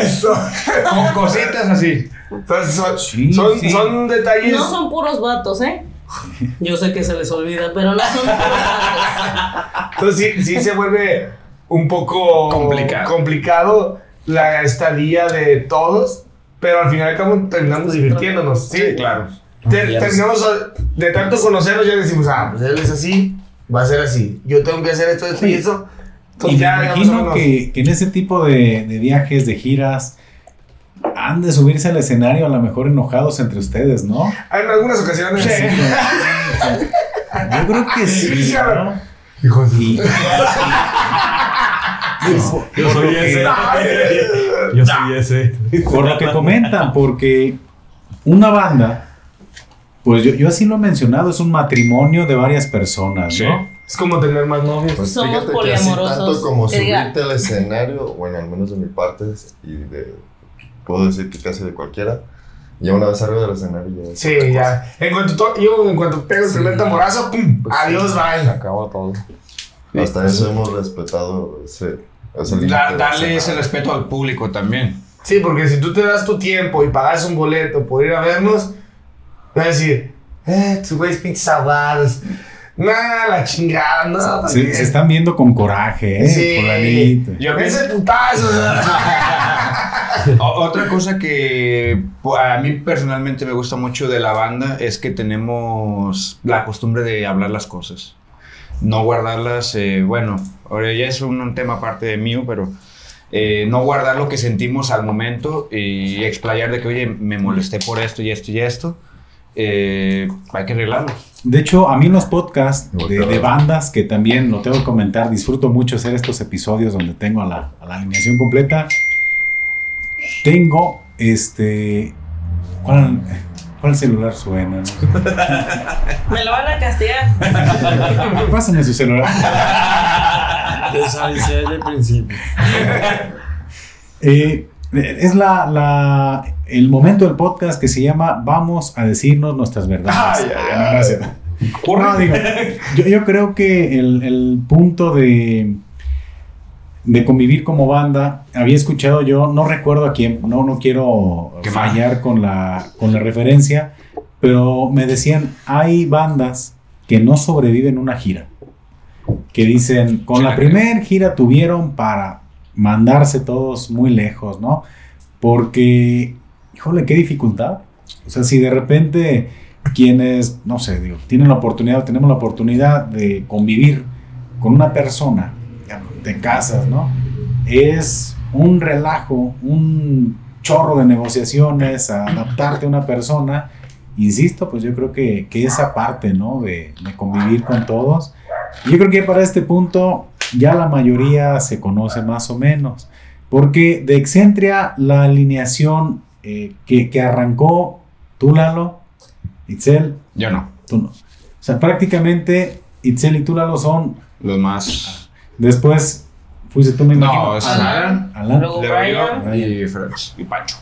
Eso. Con cositas así. Entonces son, Sí, son, sí. son detalles. No son puros vatos, ¿eh? Yo sé que se les olvida, pero no son puros vatos. Entonces sí, sí se vuelve un poco Complicado. complicado la estadía de todos, pero al final y al cabo terminamos divirtiéndonos. Sí, claro. Terminamos de tanto conocerlos ya decimos, ah, pues él es así, va a ser así. Yo tengo que hacer esto, esto y Sí. eso. Y Entonces me imagino que, que en ese tipo de, de viajes, de giras, han de subirse al escenario a lo mejor enojados entre ustedes, ¿no? en algunas ocasiones. Sí. Yo creo que sí, ¿no? Hijo de- Y, Yo soy ese. que, Yo soy ese. por lo que comentan, porque una banda, pues yo, yo así lo he mencionado, es un matrimonio de varias personas, Sí. ¿no? Es como tener más novios. Pues Somos fíjate que así tanto como subirte al escenario, bueno, al menos de mi parte, y de, puedo decir que casi de cualquiera, ya una vez arriba del escenario ya Sí, ya. En cuanto, to- yo, en cuanto pego el primer tamborazo, ¡pum! Pues Adiós, sí. bye. Acabó todo. cosa. Hasta eso hemos respetado ese, ese darle ese respeto al público también. Sí, porque si tú te das tu tiempo y pagas un boleto por ir a vernos, a decir, eh, tus güeyes pinches ahogados. Nah, la chingada, no. Se, están viendo con coraje, ¿eh? Sí. Yo Ese putazo. Otra cosa que a mí personalmente me gusta mucho de la banda es que tenemos la costumbre de hablar las cosas. No guardarlas, eh, bueno, ahora ya es un, un tema aparte de mío, pero eh, no guardar lo que sentimos al momento y explayar de que, oye, me molesté por esto y esto y esto. Eh, hay que arreglarlo. De hecho, a mí en los podcasts de, bandas, que también lo tengo que comentar, disfruto mucho hacer estos episodios donde tengo a la, a la alineación completa. Tengo este. ¿Cuál, cuál celular suena? No sé. Me lo van a castigar. Pásame su celular. Desde el principio. Eh, es la, la- el momento del podcast que se llama Vamos a decirnos nuestras verdades. Ay, ay, Ah, no, no digo, yo, yo creo que el, el punto de, de convivir como banda, había escuchado yo, no recuerdo a quién, no, no quiero fallar con la, con la referencia, pero me decían, hay bandas que no sobreviven una gira. Que dicen, con la primera gira tuvieron para mandarse todos muy lejos, ¿no? Porque, híjole, qué dificultad. O sea, si de repente quienes, no sé, digo, tienen la oportunidad, tenemos la oportunidad de convivir con una persona, te casas, ¿no? Es un relajo, un chorro de negociaciones, adaptarte a una persona. Insisto, pues yo creo que, que esa parte, ¿no? De, de convivir con todos. Yo creo que para este punto ya la mayoría se conoce más o menos. Porque de Excentria, la alineación eh, que, que arrancó, tú Lalo, Itzel, Yo no. tú no. O sea, prácticamente Itzel y tú Lalo son. Los más. Después fuiste tú, me imagino. No, es Alan. Alan, Alan. Y y Pancho.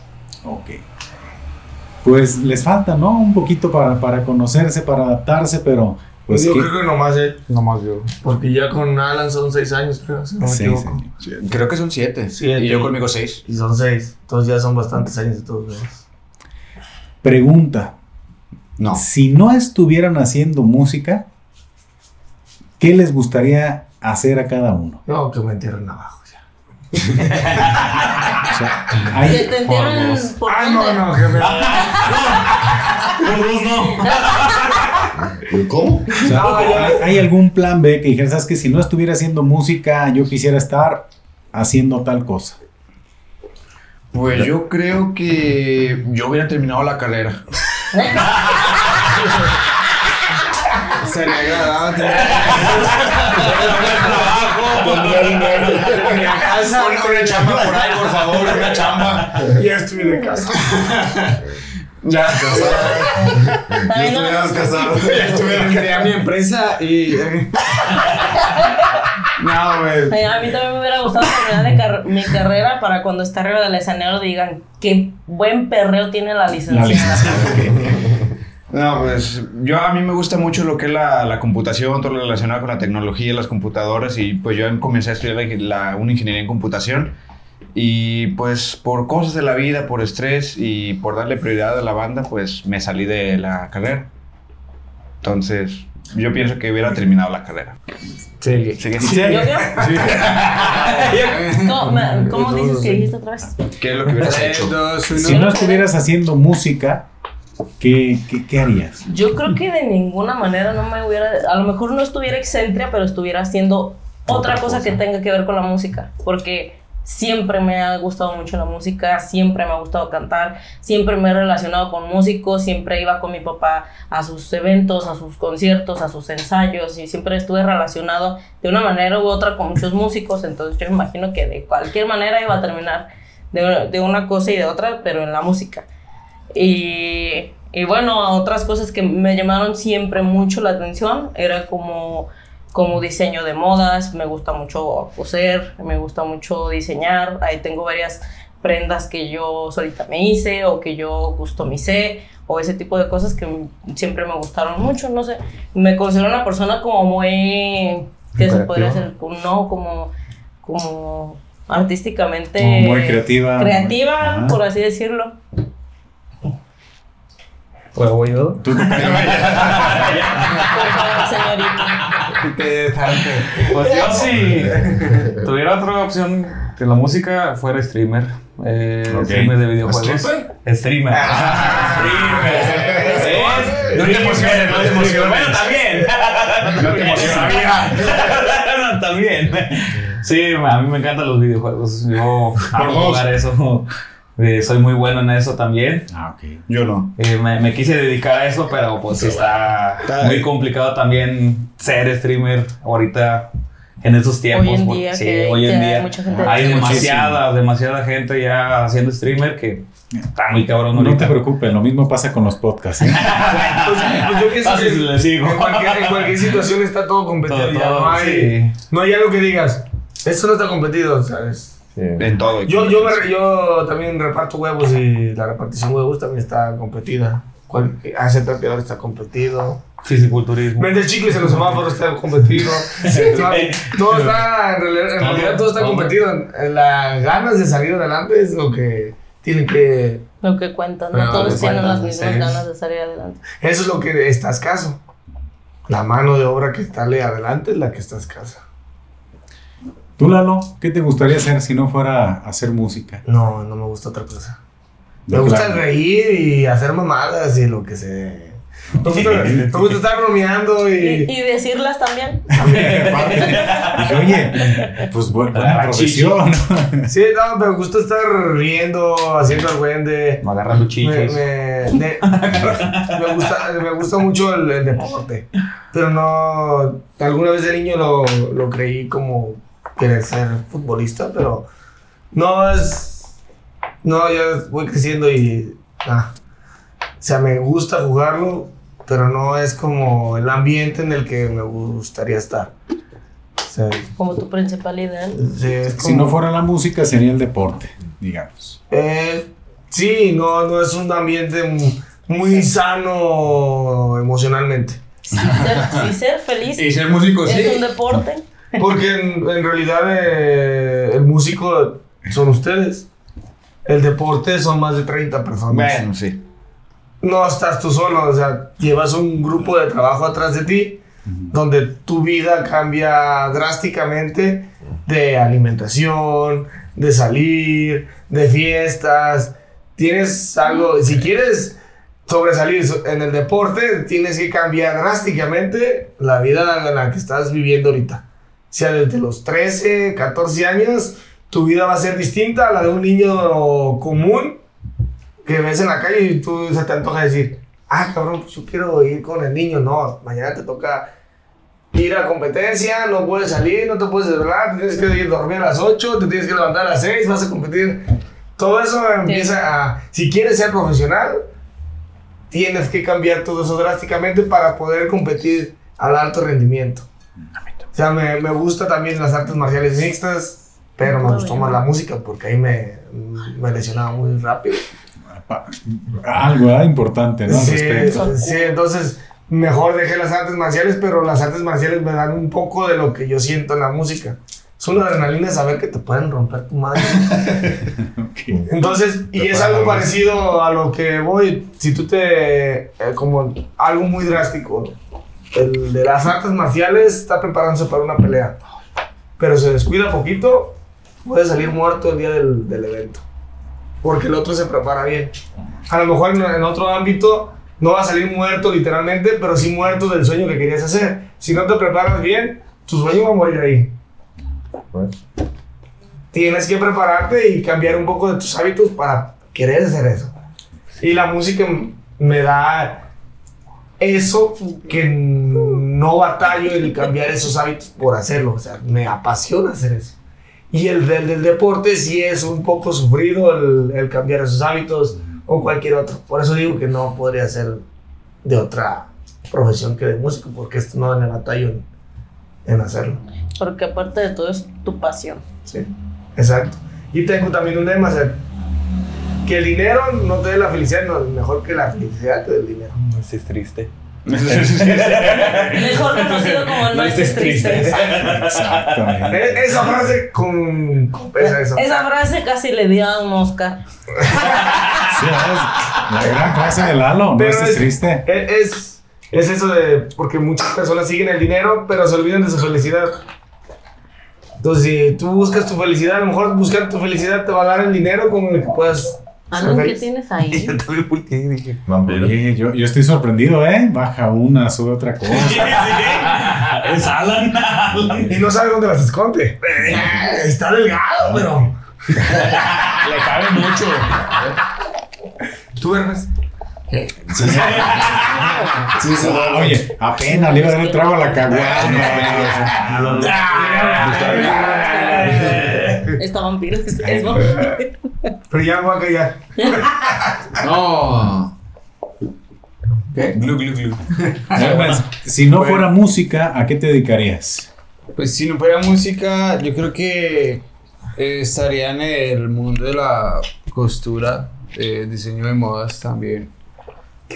Ok. Pues les falta, ¿no? Un poquito para, para conocerse, para adaptarse, pero pues yo que- creo que nomás él. Nomás yo. Porque ya con Alan son seis años, creo. Si no me seis equivoco. años. Creo que son siete. Siete. Y yo conmigo seis. Y son seis. Entonces ya son bastantes años de todos ellos. Pregunta. No. Si no estuvieran haciendo música, ¿qué les gustaría hacer a cada uno? No, que me entierren abajo ya. O sea, Que te entierren por Ay, no, dónde. no, que me. ¿Cómo? O sea, ¿hay, hay algún plan B que dijeras, sabes que si no estuviera haciendo música, yo quisiera estar haciendo tal cosa? Pues yo creo que yo hubiera terminado la carrera. Sería agradable. Pondría dinero. Ponme una chamba por ahí, por favor, una chamba. Ya estuve de casa. Ya, Ay, no, Creé mi empresa y. No, güey. a mí también me hubiera gustado terminar de car- mi carrera para cuando esté arriba del escenario digan qué buen perreo tiene la licenciada. La licenciada. ok. No, pues yo a mí me gusta mucho lo que es la, la computación, todo lo relacionado con la tecnología, las computadoras y pues yo comencé a estudiar la, la- una ingeniería en computación y pues por cosas de la vida, por estrés y por darle prioridad a la banda, pues me salí de la carrera. Entonces, yo pienso que hubiera terminado la carrera. Sí. Así que- ¿Yo qué? ¿Cómo, dices que dijiste otra vez? ¿Qué es lo que hubieras hecho? dos, uno. Si no estuvieras haciendo música, ¿qué, qué, qué harías? Yo creo que de ninguna manera no me hubiera, a lo mejor no estuviera excéntrica, pero estuviera haciendo otra, cosa, que tenga que ver con la música, porque siempre me ha gustado mucho la música, siempre me ha gustado cantar, siempre me he relacionado con músicos, siempre iba con mi papá a sus eventos, a sus conciertos, a sus ensayos y siempre estuve relacionado de una manera u otra con muchos músicos, entonces yo me imagino que de cualquier manera iba a terminar de, de una cosa y de otra, pero en la música. Y, y bueno, otras cosas que me llamaron siempre mucho la atención era como, como diseño de modas, me gusta mucho coser, me gusta mucho diseñar, ahí tengo varias prendas que yo solita me hice o que yo customicé o ese tipo de cosas que siempre me gustaron mucho, no sé, me considero una persona como muy, ¿qué se podría hacer? Como- No, como, como artísticamente Como muy creativa. creativa, por así decirlo. ¿Puedo yo? ¿Tú, Por favor, señorita. Interesante. Pues yo si tuviera otra opción que la música fuera streamer. Eh, Ok. Streamer de videojuegos. ¿Stripper? Streamer. No te emociones, no te emociones. Bueno, también. No te emociones. No, también. Sí, a mí me encantan los videojuegos. Yo amo jugar eso. Eh, soy muy bueno en eso también. Ah, ok. Yo no. Eh, me, me quise dedicar a eso, pero pues sí está muy complicado también ser streamer ahorita en esos tiempos. Hoy en porque día sí, que- hoy en hay día mucha gente hay demasiada, demasiada gente ya haciendo streamer que está muy cabrón No te ahorita. preocupes, lo mismo pasa con los podcasts. ¿eh? Pues, pues yo Fácil, que le sigo. en cualquier, en cualquier situación está todo competido. Todo, ya todo, no, hay, sí. no hay algo que digas, esto no está competido, ¿sabes? En todo. Yo, yo, me- yo también reparto huevos y la repartición de huevos también está competida. Hacer tapeador está competido. Fisiculturismo. Vender chicles en los semáforos está competido. todo, todo está, en realidad, en realidad todo está competido. Las ganas de salir adelante es lo que tienen que... Lo que cuenta, no todos tienen las mismas sí. ganas de salir adelante. Eso es lo que está escaso. La mano de obra que está adelante es la que está escasa. Tú, Lalo, ¿qué te gustaría hacer si no fuera a hacer música? No, no me gusta otra cosa. Me gusta reír y hacer mamadas y lo que se... Me gusta, me gusta estar bromeando Y, y... y decirlas también. También, aparte. Dije, oye, pues bu- buena profesión. Sí, no, me gusta estar riendo, haciendo el duende. Agarrando Me, chiches. me, me- me gusta, me gusta mucho el, el deporte, pero no, alguna vez de niño lo, lo creí como querer ser futbolista, pero no es, no, ya voy creciendo y, ah, o sea, me gusta jugarlo, pero no es como el ambiente en el que me gustaría estar. O sea, Como tu principal ideal. sí, es Si no fuera la música, sería el deporte, digamos. Eh, sí, no, no es un ambiente mu- muy sano emocionalmente. Si ser, feliz Y ser músico, es sí. un deporte. Porque en, en realidad eh, el músico son ustedes. El deporte son más de 30 personas. Bueno, sí. No estás tú solo, o sea, llevas un grupo de trabajo atrás de ti donde tu vida cambia drásticamente de alimentación, de salir, de fiestas. Tienes algo, si quieres sobresalir en el deporte, tienes que cambiar drásticamente la vida en la que estás viviendo ahorita. Sea, desde los 13, 14 años, tu vida va a ser distinta a la de un niño común que ves en la calle y tú se te antoja decir, ah, cabrón, pues yo quiero ir con el niño. No, mañana te toca ir a competencia, no puedes salir, no te puedes desvelar, te tienes que ir a dormir a las 8, te tienes que levantar a las 6, vas a competir. Todo eso empieza a, si quieres ser profesional, tienes que cambiar todo eso drásticamente para poder competir al alto rendimiento. O sea, me, me gusta también las artes marciales mixtas, pero me gustó más la música porque ahí me, me lesionaba muy rápido. Algo ¿verdad? importante, ¿no? Sí, respecto. sí, entonces mejor dejé las artes marciales, pero las artes marciales me dan un poco de lo que yo siento en la música. Es una adrenalina saber que te pueden romper tu madre. Ok. Entonces, y Te es algo parecido a lo que voy, si tú te, eh, como algo muy drástico, el de las artes marciales está preparándose para una pelea, pero se descuida poquito, puede salir muerto el día del, del evento, porque el otro se prepara bien. A lo mejor en, en otro ámbito no va a salir muerto literalmente, pero sí muerto del sueño que querías hacer. Si no te preparas bien, tu sueño va a morir ahí. Pues, Tienes que prepararte y cambiar un poco de tus hábitos para querer hacer eso. Y la música me da eso que no batallo en cambiar esos hábitos por hacerlo. O sea, me apasiona hacer eso. Y el del, del deporte sí es un poco sufrido el, el cambiar esos hábitos o cualquier otro. Por eso digo que no podría ser de otra profesión que de músico, porque esto no me batallo en, en hacerlo. Porque aparte de todo es tu pasión. Sí, exacto. Y tengo también un lema, o sea, que el dinero no te dé la felicidad, no, mejor que la felicidad te dé el dinero. No estés triste. Mejor conocido como no, estés triste. Exactamente. E- Esa frase con, con pesa eso. Esa frase casi le dio a un Oscar. Sí, es la gran frase de Lalo, no estés es- triste. E- Es, es eso de, porque muchas personas siguen el dinero, pero se olvidan de su felicidad. Entonces, si tú buscas tu felicidad, a lo mejor buscar tu felicidad te va a dar el dinero con el que puedas Alan, ¿qué feliz. tienes ahí? Yo también dije. Oye, yo, yo estoy sorprendido, ¿eh? Baja una, sube otra cosa. Es Alan. Alan. Y no sabe dónde las esconde. Está delgado, pero... Le cabe mucho. ¿Tú, Hermes? Sí, sí. Sí, sí, Ah, oye, apenas le iba a dar el trago a la caguama. Esta vampiro es, es vampiro. Pero ya voy a callar. No. ¿Qué? Glu, glu, glu. Hermes, si no fuera música, ¿a qué te dedicarías? Pues si no fuera música, yo creo que eh, estaría en el mundo de la costura, eh, diseño de modas también.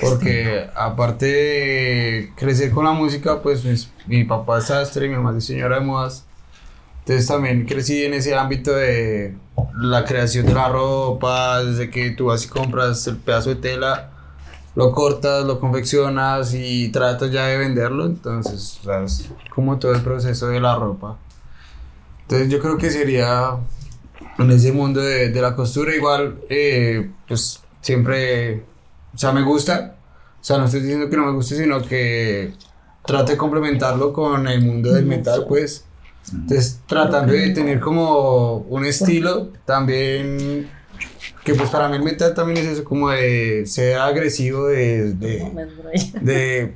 Porque aparte de crecer con la música, pues mis- mi papá es sastre y mi mamá es diseñadora de modas. Entonces también crecí en ese ámbito de la creación de la ropa, desde que tú vas y compras el pedazo de tela, lo cortas, lo confeccionas y tratas ya de venderlo. Entonces, es como todo el proceso de la ropa. Entonces yo creo que sería en ese mundo de, la costura igual, eh, pues siempre, o me gusta. O sea, no estoy diciendo que no me guste, sino que trato de complementarlo con el mundo del metal, pues. Entonces, tratando de tener como un estilo también, que pues para mí el metal también es eso, como de ser agresivo, de, de, de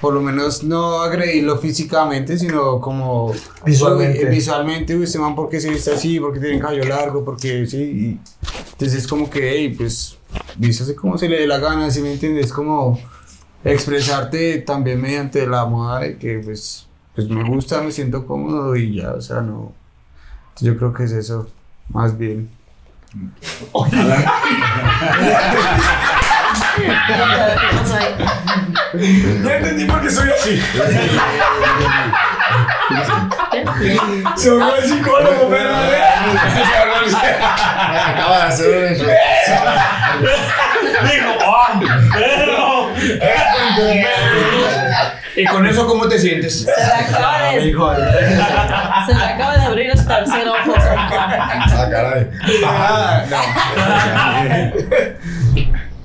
por lo menos no agredirlo físicamente, sino como Visualmente. visualmente, uy, este man, ¿por qué se viste así? ¿Por qué tiene cabello largo? ¿Por qué sí? Y entonces es como que, hey, pues, vístase como se le dé la gana, ¿sí me entiendes? Como expresarte también mediante la moda de que, pues, pues me gusta, me siento cómodo y ya, o sea, no. Yo creo que es eso, más bien. Ya entendí por qué soy así. Se volvió el psicólogo, pero... Acaba de hacer inflexión. Digo, ¡ah! ¡Pero! ¿Y con eso cómo te sientes? Se le acaba de, se le acaba de abrir el tercer ojo. Ah, caray. Ah,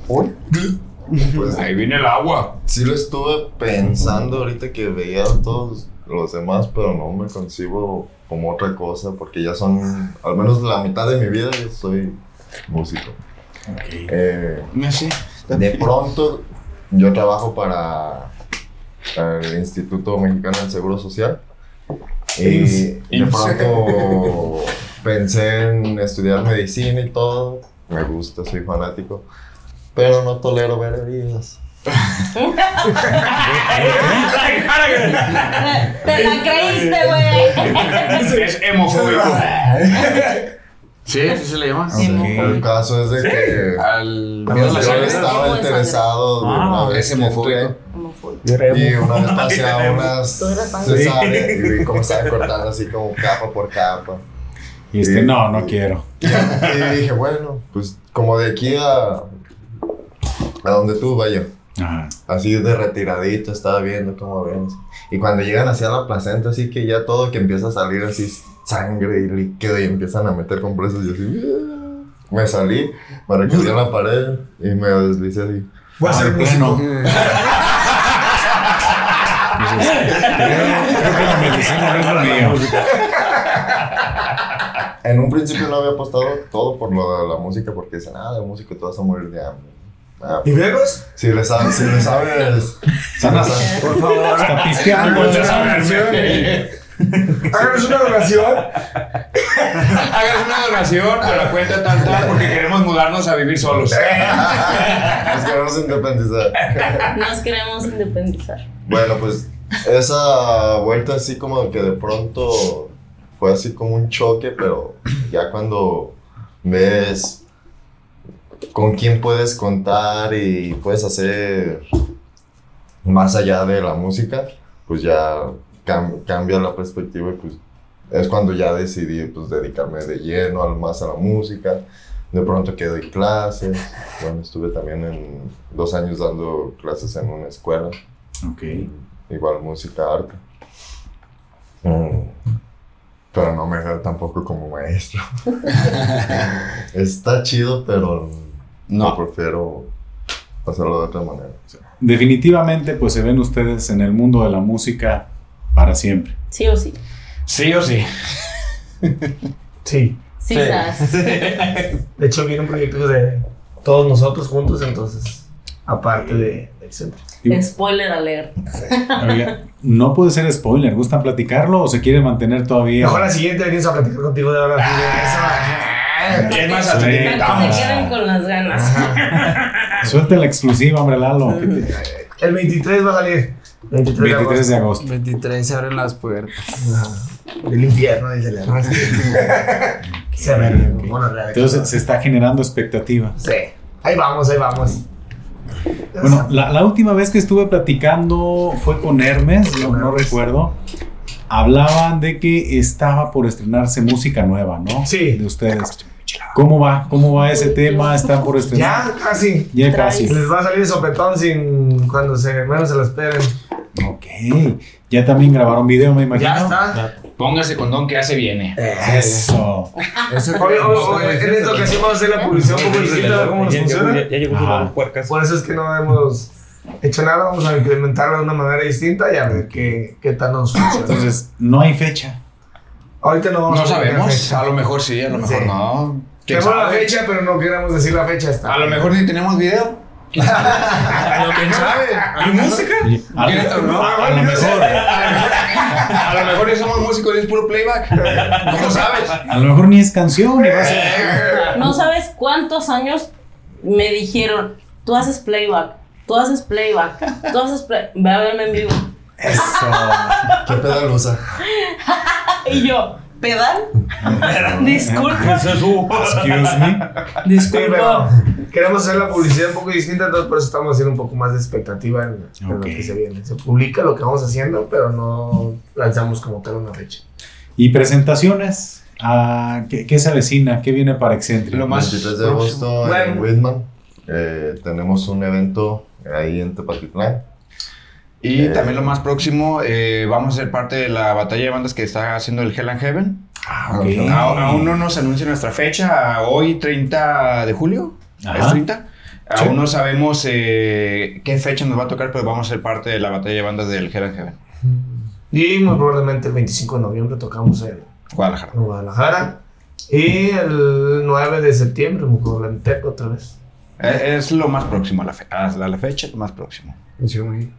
Pues Ahí viene el agua. sí lo estuve pensando ahorita que veía a todos los demás, pero no me concibo como otra cosa, porque ya son, al menos la mitad de mi vida, yo soy músico. Eh, Así. de pronto, yo trabajo para el Instituto Mexicano del Seguro Social. Y de pronto pensé en estudiar medicina y todo. Me gusta, soy fanático. Pero no tolero ver heridas. Te la creíste, güey. Es hemofóbico. Sí, así se le llama. El caso es de que Al yo estaba ¿Cómo es interesado de Ah, una vez es hemofóbico. que entré, Y una vez pasé a unas cesáreas y vi cómo estaban cortando así como capa por capa. Y este, Sí. no, no quiero. Y dije, bueno, pues como de aquí a, a donde tú vaya. Ajá. Así de retiradito, estaba viendo cómo ven. Y cuando llegan hacia la placenta, así que ya todo que empieza a salir así sangre y líquido y empiezan a meter compresos y así. "Ah". Me salí, me recargué en la pared y me deslicé así. Voy a ser Ay, músico. bueno. Dices, creo, creo que la medicina no es lo mío. En un principio no había apostado todo por lo de la música porque dicen, ah, de músico te vas a morir de hambre. Ah, ¿Y Vegos? si le sabes, si le sabes, Por favor. Está pisteando. Háganos una donación. Hagas una donación a la cuenta tal tal porque queremos mudarnos a vivir solos. Nos queremos independizar. Nos queremos independizar. Bueno, pues esa vuelta así como que de pronto fue así como un choque, pero ya cuando ves con quién puedes contar y puedes hacer más allá de la música, pues ya cam- cambia la perspectiva y pues es cuando ya decidí pues dedicarme de lleno al- más a la música. De pronto que doy clases, bueno, estuve también en dos años dando clases en una escuela Ok. igual música, arte. Mm, Pero no me veo tampoco como maestro. Está chido, pero no prefiero hacerlo de otra manera. Definitivamente, pues se ven ustedes en el mundo de la música para siempre. Sí o sí. Sí o sí. Sí. Sí, Sí. De hecho, viene un proyecto de todos nosotros juntos, entonces, aparte de, del centro. Spoiler alert. Oiga, no puede ser spoiler. ¿Gustan platicarlo o se quiere mantener todavía? Mejor la siguiente venimos a platicar contigo de ahora. de Es más, Sí. hasta te Para que invitamos. se queden con las ganas. Suelta la exclusiva, hombre, Lalo. ¿Qué te- eso. El 23 va a salir. 23 de 23 de agosto. agosto. 23 se abren las puertas. Del infierno, dice la Se ve, bueno, real. Entonces se está generando expectativa. Sí. Ahí vamos, ahí vamos. Bueno, la, la última vez que estuve platicando fue con Hermes, no, no recuerdo. Hablaban de que estaba por estrenarse música nueva, ¿no? Sí. De ustedes. ¿Cómo va? ¿Cómo va ese tema? ¿Están por estrenar? ya casi. Ya casi. Les va a salir sopetón sin cuando se menos se lo esperen. Ok. Ya también grabaron video, me imagino. Ya está. Póngase condón que ya se viene. Eso. Eso Oye, oye, oye, en esta ocasión vamos a hacer la publicidad un poco a ver cómo nos Ya llegó- funciona. ya- llegó su puercas. Por eso es que no hemos hecho nada, vamos a implementarlo de una manera distinta y a ver qué, qué tal nos funciona. Entonces, no hay fecha. Ahorita no vamos No a sabemos. fecha. A lo mejor sí, a lo mejor Sí. no. ¿Quién Tenemos la sabe? fecha, pero no queremos decir la fecha. Está. A lo mejor ni tenemos video. ¿Quién sabe? ¿Y música? Y- A, ¿Quién- no? a- a lo mejor, A lo mejor ya somos músicos y es puro playback. ¿Cómo sabes? a lo mejor ni es canción. y va a ser- No sabes cuántos años me dijeron, tú haces playback, tú haces playback, tú haces playback. Ve a verme en vivo. Eso. ¿Qué pedal usa? Y yo, ¿pedal? Disculpa. Excuse me. Disculpa. queremos hacer la publicidad un poco distinta, entonces por eso estamos haciendo un poco más de expectativa en, lo que se viene. Se publica lo que vamos haciendo, pero no lanzamos como tal una fecha. Y presentaciones. Ah, ¿qué, qué se avecina? ¿Qué viene para Excentria? Lo más 23 de agosto en Bueno. Whitman. Eh, tenemos un evento ahí en Tepatitlán. Y Eh. también lo más próximo, eh, vamos a ser parte de la batalla de bandas que está haciendo el Hell and Heaven. Ah, ok. A- Aún no nos anuncia nuestra fecha, hoy 30 de julio. Ajá. ¿Es 30? Sí. Aún no sabemos eh, qué fecha nos va a tocar, pero vamos a ser parte de la batalla de bandas del Hell and Heaven. Y muy probablemente el 25 de noviembre tocamos en, Guadalajara. en Guadalajara. Y el 9 de septiembre en Mucoblanteco otra vez. Eh, Es lo más próximo a la, fe- a la fecha, lo más próximo. Sí, güey. Eh,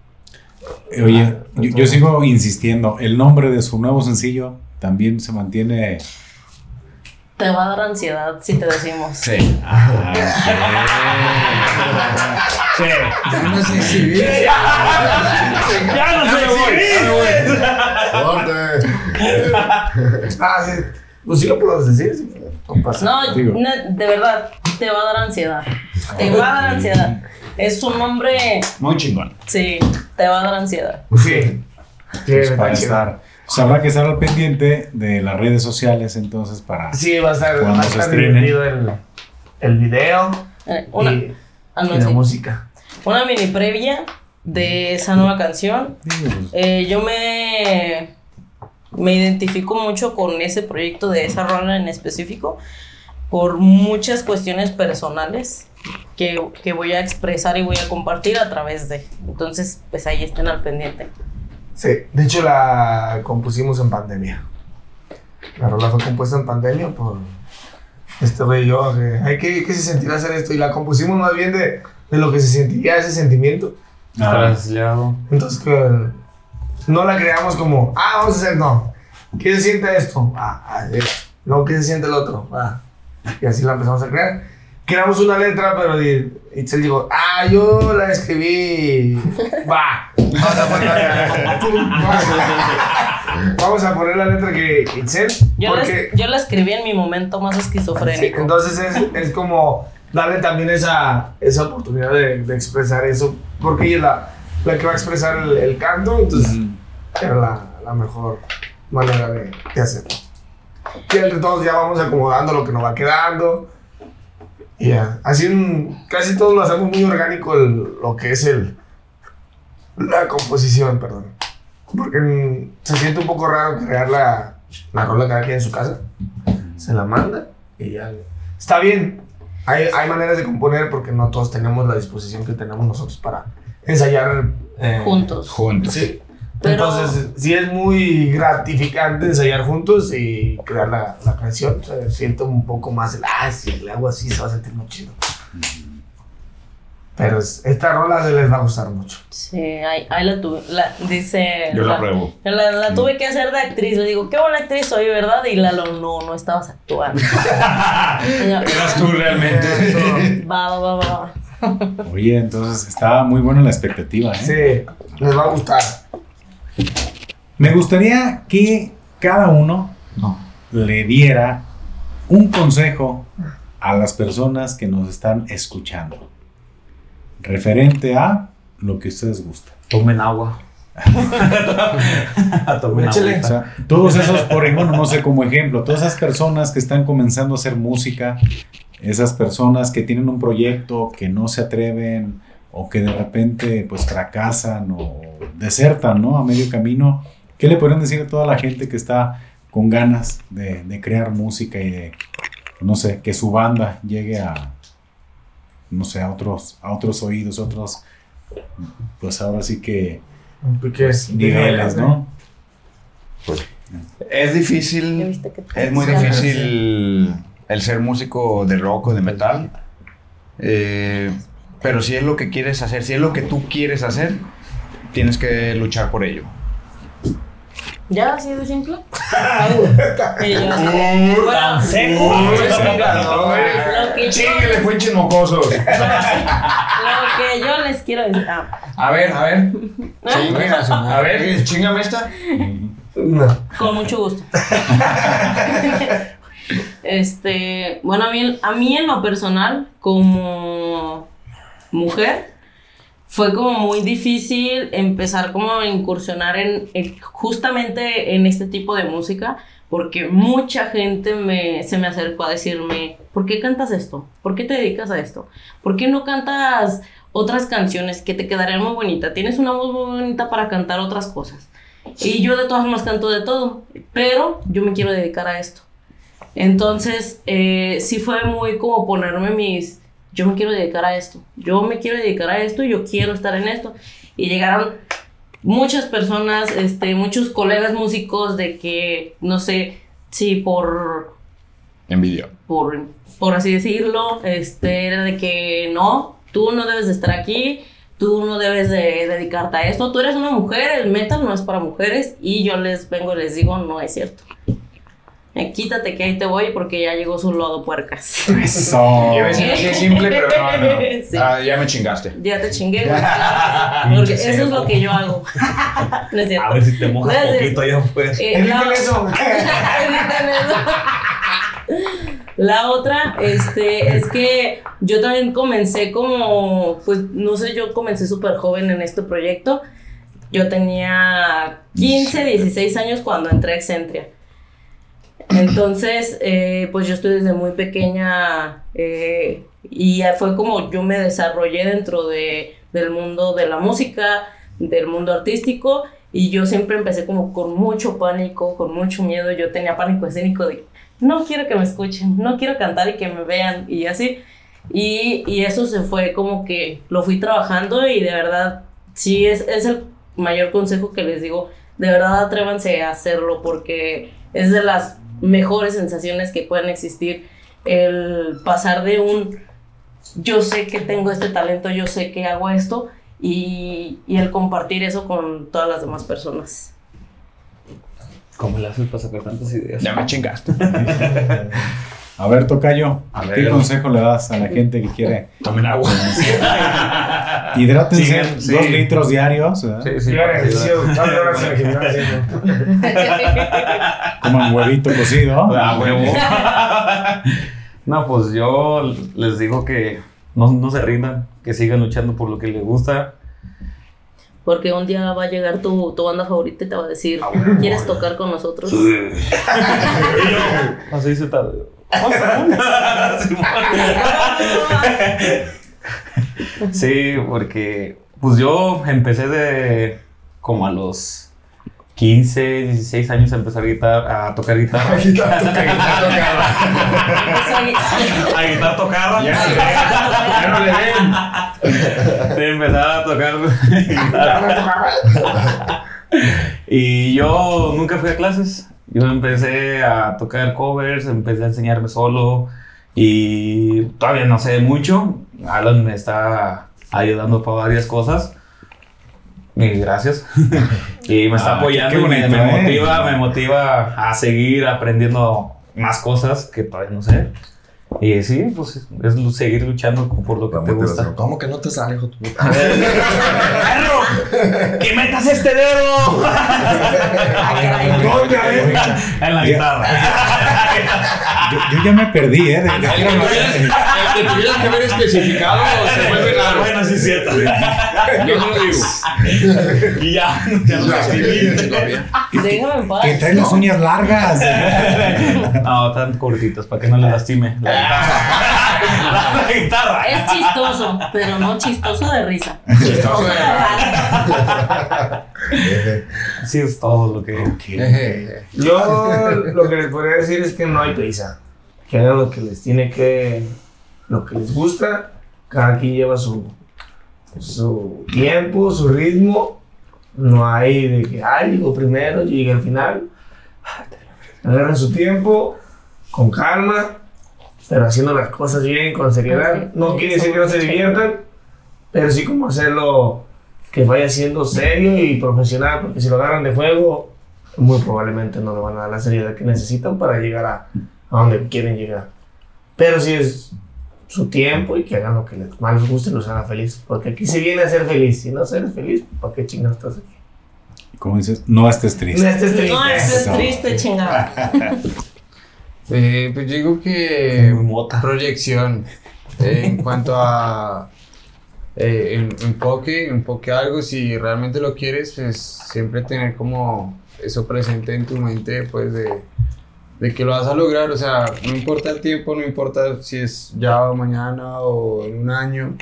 Oye, yo, yo sigo insistiendo, el nombre de su nuevo sencillo también se mantiene... Te va a dar ansiedad si te decimos. Sí. Ah, Ya no sé si ¡Ya no se ¡Corte! Ah, sí. Pues sí lo puedo decir. sí. No de verdad, te va a dar ansiedad. Te va a dar ansiedad. Es un nombre, Muy chingón. sí, te va a dar ansiedad. Sí. Sí, pues para estar... Pues habrá que estar al pendiente de las redes sociales entonces para... Sí, va a estar, Cuando va a estar el, el video Eh, Una, y, ah, no, y la música. una mini previa de esa nueva canción. Pues, Eh, yo me, me identifico mucho con ese proyecto de esa rola en específico por muchas cuestiones personales que, que voy a expresar y voy a compartir a través de. Entonces, pues ahí estén al pendiente. Sí, de hecho la compusimos en pandemia. La rola fue compuesta en pandemia por este güey y yo. que, ¿qué, ¿Qué se sentirá hacer esto? Y la compusimos más bien de, de lo que se sentiría ese sentimiento. ah. Entonces que no la creamos como, ah, vamos a hacer, no. ¿Qué se siente esto? Ah, ah, esto. No, ¿qué se siente el otro? Ah. Y así la empezamos a crear. Creamos una letra, pero Itzel dijo, ah, yo la escribí. Va. Vamos a poner la, vamos a poner la letra que Itzel. Yo, la, Porque, yo la escribí en mi momento más Sí, esquizofrénico. entonces es, es como darle también esa, esa oportunidad de, de expresar eso, porque ella es la, la que va a expresar el, el canto, entonces era la, la mejor manera de, de hacerlo. Y entre todos ya vamos acomodando lo que nos va quedando. Y ya, así en- casi todos lo hacemos muy orgánico el- lo que es el la composición, perdón. Porque mm, se siente un poco raro crear la, la rola cada quien en su casa se la manda y ya. Está bien. Hay, hay maneras de componer porque no todos tenemos la disposición que tenemos nosotros para ensayar eh, Juntos. Juntos. Sí. Pero- Entonces, sí es muy gratificante ensayar juntos y crear la, la canción. Se siente un poco más el, ah, si le hago así, se va a sentir muy chido. Pero es- esta rola se les va a gustar mucho. Sí, ahí, ahí la tuve. La, dice. Yo la pruebo. La, la tuve que hacer de actriz. Le digo, qué buena actriz soy, ¿verdad? Y Lalo, no, no estabas actuando. Eras tú realmente. Va, va, va, va. Oye, entonces está muy buena la expectativa, ¿eh? Sí, les va a gustar. Me gustaría que cada uno le diera un consejo a las personas que nos están escuchando referente a lo que ustedes gustan. Tomen agua. Tomen Échale. O agua. sea, todos esos, por ejemplo, no sé, como ejemplo, todas esas personas que están comenzando a hacer música, esas personas que tienen un proyecto, que no se atreven o que de repente pues fracasan o desertan, ¿no? A medio camino, ¿qué le podrían decir a toda la gente que está con ganas de, de crear música y de, no sé, que su banda llegue a, no sé, a otros, a otros oídos, otros, pues ahora sí que pique niveles, ¿no? Es ¿Ya difícil. Es muy difícil el ser músico de rock o de metal. Eh, pero si es lo que quieres hacer, si es lo que tú quieres hacer, tienes que luchar por ello. ¿Ya así de simple? Bueno, seco. lo que yo, Chíguele, pinches mocosos. lo que yo les quiero decir. ah, A ver, a ver. A ver, chingame esta. No. Con mucho gusto. este, bueno, a mí, a mí en lo personal, como mujer, fue como muy difícil empezar como a incursionar en, en- justamente en este tipo de música, porque mucha gente me, se me acercó a decirme, ¿por qué cantas esto? ¿Por qué te dedicas a esto? ¿Por qué no cantas otras canciones que te quedarían muy bonitas? Tienes una voz muy bonita para cantar otras cosas. Y yo de todas formas canto de todo, pero yo me quiero dedicar a esto. Entonces, eh, sí fue muy como ponerme mis... yo me quiero dedicar a esto, yo me quiero dedicar a esto, yo quiero estar en esto. Y llegaron muchas personas, este, muchos colegas músicos de que, no sé, si por Envidia. por, por así decirlo, este, era de que no, tú no debes de estar aquí, tú no debes de dedicarte a esto, tú eres una mujer, el metal no es para mujeres y yo les vengo y les digo, no es cierto. Eh, quítate que ahí te voy porque ya llegó su lodo puercas. Eso. Yo iba a decir así de simple, pero no, no. Sí. Ah, ya me chingaste. Ya te chingué, güey, porque eso es lo que yo hago. No es cierto. A ver si te mojas No es cierto. poquito allá afuera. Eh, Eviten la- eso. Eviten eso. La otra, este, es que yo también comencé como, pues, no sé, yo comencé súper joven en este proyecto. Yo tenía 15, 16 años cuando entré a Excentria. Entonces, eh, pues yo estoy desde muy pequeña eh, y fue como yo me desarrollé dentro de, del mundo de la música, del mundo artístico y yo siempre empecé como con mucho pánico, con mucho miedo. Yo tenía pánico escénico de no quiero que me escuchen, no quiero cantar y que me vean y así. Y, y eso se fue como que lo fui trabajando y de verdad, sí, es, es el mayor consejo que les digo. De verdad, atrévanse a hacerlo porque es de las mejores sensaciones que pueden existir el pasar de un yo sé que tengo este talento, yo sé que hago esto y, y el compartir eso con todas las demás personas. ¿Cómo le haces para sacar tantas ideas? Ya me chingaste. A ver, Tocayo, A ¿qué ver. consejo le das a la gente que quiere? Tomen agua. Hidrátense Sigan, sí. dos litros diarios, ¿verdad? Sí, sí. Gimnasio. Coman huevito cocido. Ah, huevo. no, pues yo les digo que no, no se rindan, que sigan luchando por lo que les gusta. Porque un día va a llegar tu, tu banda favorita y te va a decir, ¿quieres tocar con nosotros? Así se está. Sí, porque pues yo empecé de como a los 15, 16 años a empezar a, guitar- a tocar guitarra. Eso ahí- a guitar tocarra. Ya, ya no le den. Sí, empezaba a tocar guitarra. Y yo nunca fui a clases. Yo empecé a tocar covers, empecé a enseñarme solo y todavía no sé mucho. Alan me está ayudando para varias cosas. Y gracias. y me está Ah, apoyando qué me ¿eh? motiva, me motiva a seguir aprendiendo más cosas que todavía no sé. Y sí, pues es seguir luchando por lo que La te gusta. ¿Cómo que no te sale, hijo de tu puta? ¡Perro! ¡Que metas este dedo! ¿Dónde, a ver? en la guitarra. Yo, yo ya me perdí, ¿eh? De- de- El que tuvieras- el que haber especificado se vuelve raro. Bueno, sí es cierto. Yo no lo digo. Y ya, ya lo escribí. Déjame en paz. que trae las uñas largas. No, tan cortitos para que no le lastime la guitarra. La, guitarra. Es chistoso, pero no chistoso de risa. Chistoso, eh. Sí, es todo lo que. Yo lo que les podría decir es que no hay prisa. Que hagan lo que les tiene que. Lo que les gusta. Cada quien lleva su. su tiempo, su ritmo. No hay de que, llego primero, yo llegué al final. Agarren su tiempo, con calma, pero haciendo las cosas bien, con seriedad. No quiere decir que no se diviertan, pero sí como hacerlo que vaya siendo serio y profesional, porque si lo agarran de juego, muy probablemente no le van a dar la seriedad que necesitan para llegar a, a donde quieren llegar. Pero si es su tiempo y que hagan lo que les, más les guste y los haga feliz, porque aquí se viene a ser feliz. Si no eres feliz, ¿para qué chingados estás aquí? Como dices, no estés No triste. estés triste. No, eso es Eso. triste, chingada. Eh, pues digo que proyección eh, en cuanto a eh, en- enfoque, enfoque a algo, si realmente lo quieres, pues siempre tener como eso presente en tu mente, pues de, de que lo vas a lograr, o sea, no importa el tiempo, no importa si es ya o mañana o en un año,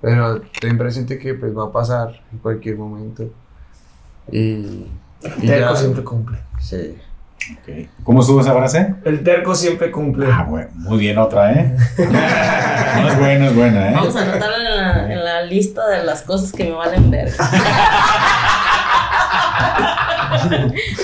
pero ten presente que pues va a pasar en cualquier momento. Y, y Terco ya- siempre cumple. Sí. ¿Cómo estuvo esa frase? El terco siempre cumple. Ah, bueno, muy bien otra, ¿eh? No es buena, es buena, ¿eh? Vamos a anotarlo en la, en la lista de las cosas que me valen ver.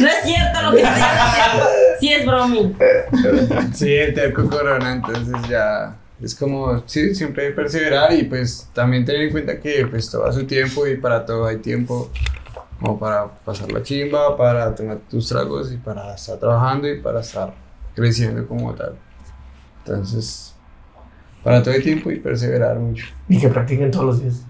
No es cierto lo que estoy diciendo. Sí es bromi. Sí, el terco corona, entonces ya es como, sí, siempre perseverar y pues también tener en cuenta que pues todo a su tiempo y para todo hay tiempo como para pasar la chimba, para tomar tus tragos y para estar trabajando y para estar creciendo como tal. Entonces, para todo hay tiempo y perseverar mucho. Y que practiquen todos los días.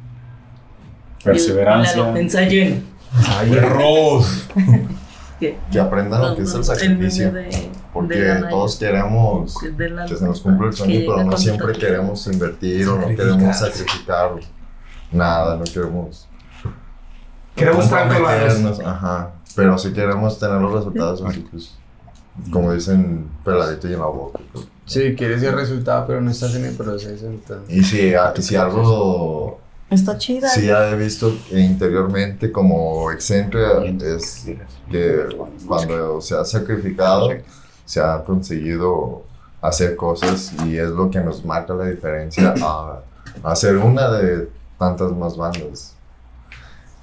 Perseverancia. Lo ensayen. Arroz. ¿Qué? Que aprendan lo que es el sacrificio. meme de- Porque de todos queremos la- que se nos cumpla el que sueño, pero no siempre queremos invertir o no queremos sacrificar nada, no queremos. Queremos comprometernos, Ajá, pero sí queremos tener los resultados así, pues, como dicen, peladito y en la boca. pues. Sí, quieres el resultado, pero no estás en el proceso. Entonces. Y si, a- si algo Está chida. sí ya he visto interiormente como excéntrica es que cuando se ha sacrificado se ha conseguido hacer cosas y es lo que nos marca la diferencia a, a ser una de tantas más bandas.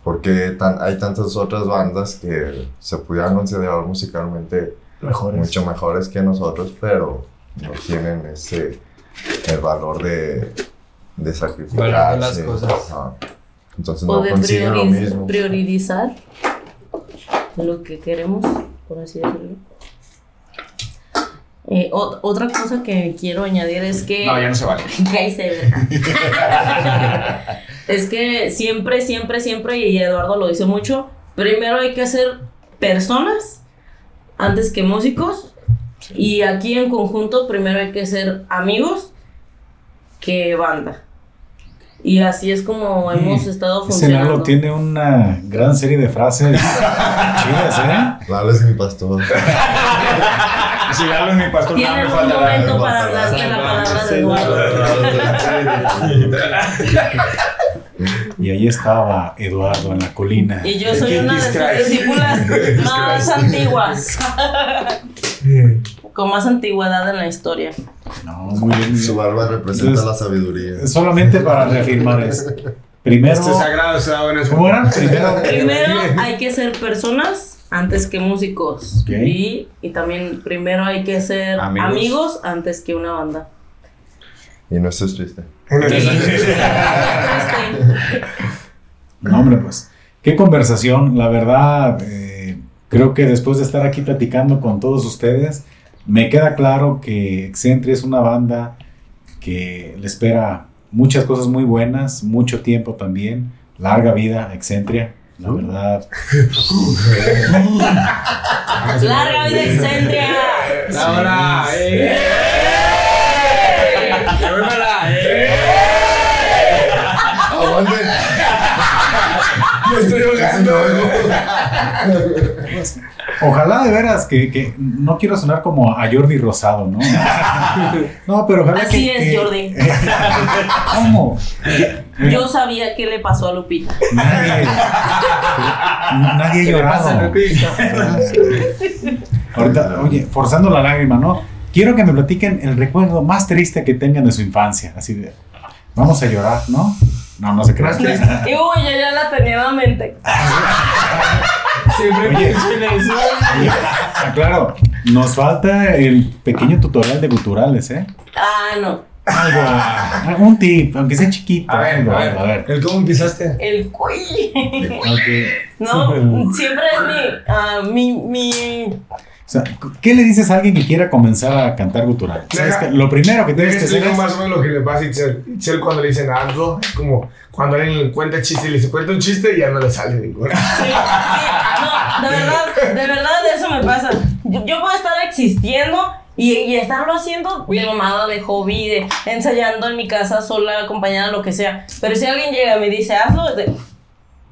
Porque tan- hay tantas otras bandas que se pudieran considerar musicalmente Mejores. mucho mejores que nosotros, pero no tienen ese el valor de, de sacrificarse. De las cosas. Ajá. Entonces O no de lo mismo. priorizar lo que queremos, por así decirlo. Eh, ot- otra cosa que quiero añadir es que. No, ya no se vale. Verga. es que siempre, siempre, siempre, y Eduardo lo dice mucho, primero hay que ser personas antes que músicos. Y aquí en conjunto, primero hay que ser amigos que banda. Y así es como hemos estado funcionando. tiene una gran serie de frases chidas, ¿eh? Lalo es mi pastor. Si Lalo es mi pastor, Tienen me momento me para hablar de la palabra de Eduardo. Y ahí estaba Eduardo en la colina. Y yo soy una de sus discípulas más antiguas. Con más antigüedad en la historia. No, muy bien. Su barba representa Entonces- la sabiduría. Solamente para reafirmar eso. Primero, Este sagrado ¿cómo era? Primero, Primero hay que ser personas antes que músicos. Ok. Y, y también primero hay que ser Amigos. amigos, antes que una banda. Y no estés triste. Este, No, hombre, pues, qué conversación. La verdad, eh, creo que después de estar aquí platicando con todos ustedes, me queda claro que Excentri es una banda que le espera muchas cosas muy buenas, mucho tiempo también, larga vida, Excentria. La verdad, Larga vida. Ahora, eh. Llévamela, eh. ¡Aguanten! Me estoy ahogando. ojalá de veras que, que no quiero sonar como a Jordi Rosado, ¿no? No, pero ojalá Así que. es, que- Jordi. ¿Cómo? Yo sabía qué le pasó a Lupita. Nadie, nadie ha ¿Qué le pasa, llorado. Lupita? Ahorita, oye, forzando la lágrima, ¿no? Quiero que me platiquen el recuerdo más triste que tengan de su infancia. Así de, vamos a llorar, ¿no? No, no se crean. Y uy, yo ya la tenía en la mente. Siempre Oye. pienso en eso. Oye, ah, claro, nos falta el pequeño tutorial de guturales, ¿eh? Ah, no. Algo, ah, un tip, aunque sea chiquito. A ver, algo, a ver. a ver. ¿El cómo empezaste? El cuy. Ok. No, siempre es mi, ah, mi, mi, O sea, ¿qué le dices a alguien que quiera comenzar a cantar gutural? ¿Sabes Deja- que Lo primero que tienes que hacer es... más o menos lo que le pasa a Itzel. Itzel cuando le dicen algo, es como cuando alguien le cuenta chiste y le dice cuenta un chiste y ya no le sale ninguno. Sí, sí, de verdad, de verdad eso me pasa. Yo, yo puedo estar existiendo y, y estarlo haciendo de mamada, de hobby, de ensayando en mi casa sola, acompañada, lo que sea. Pero si alguien llega y me dice, hazlo, es de,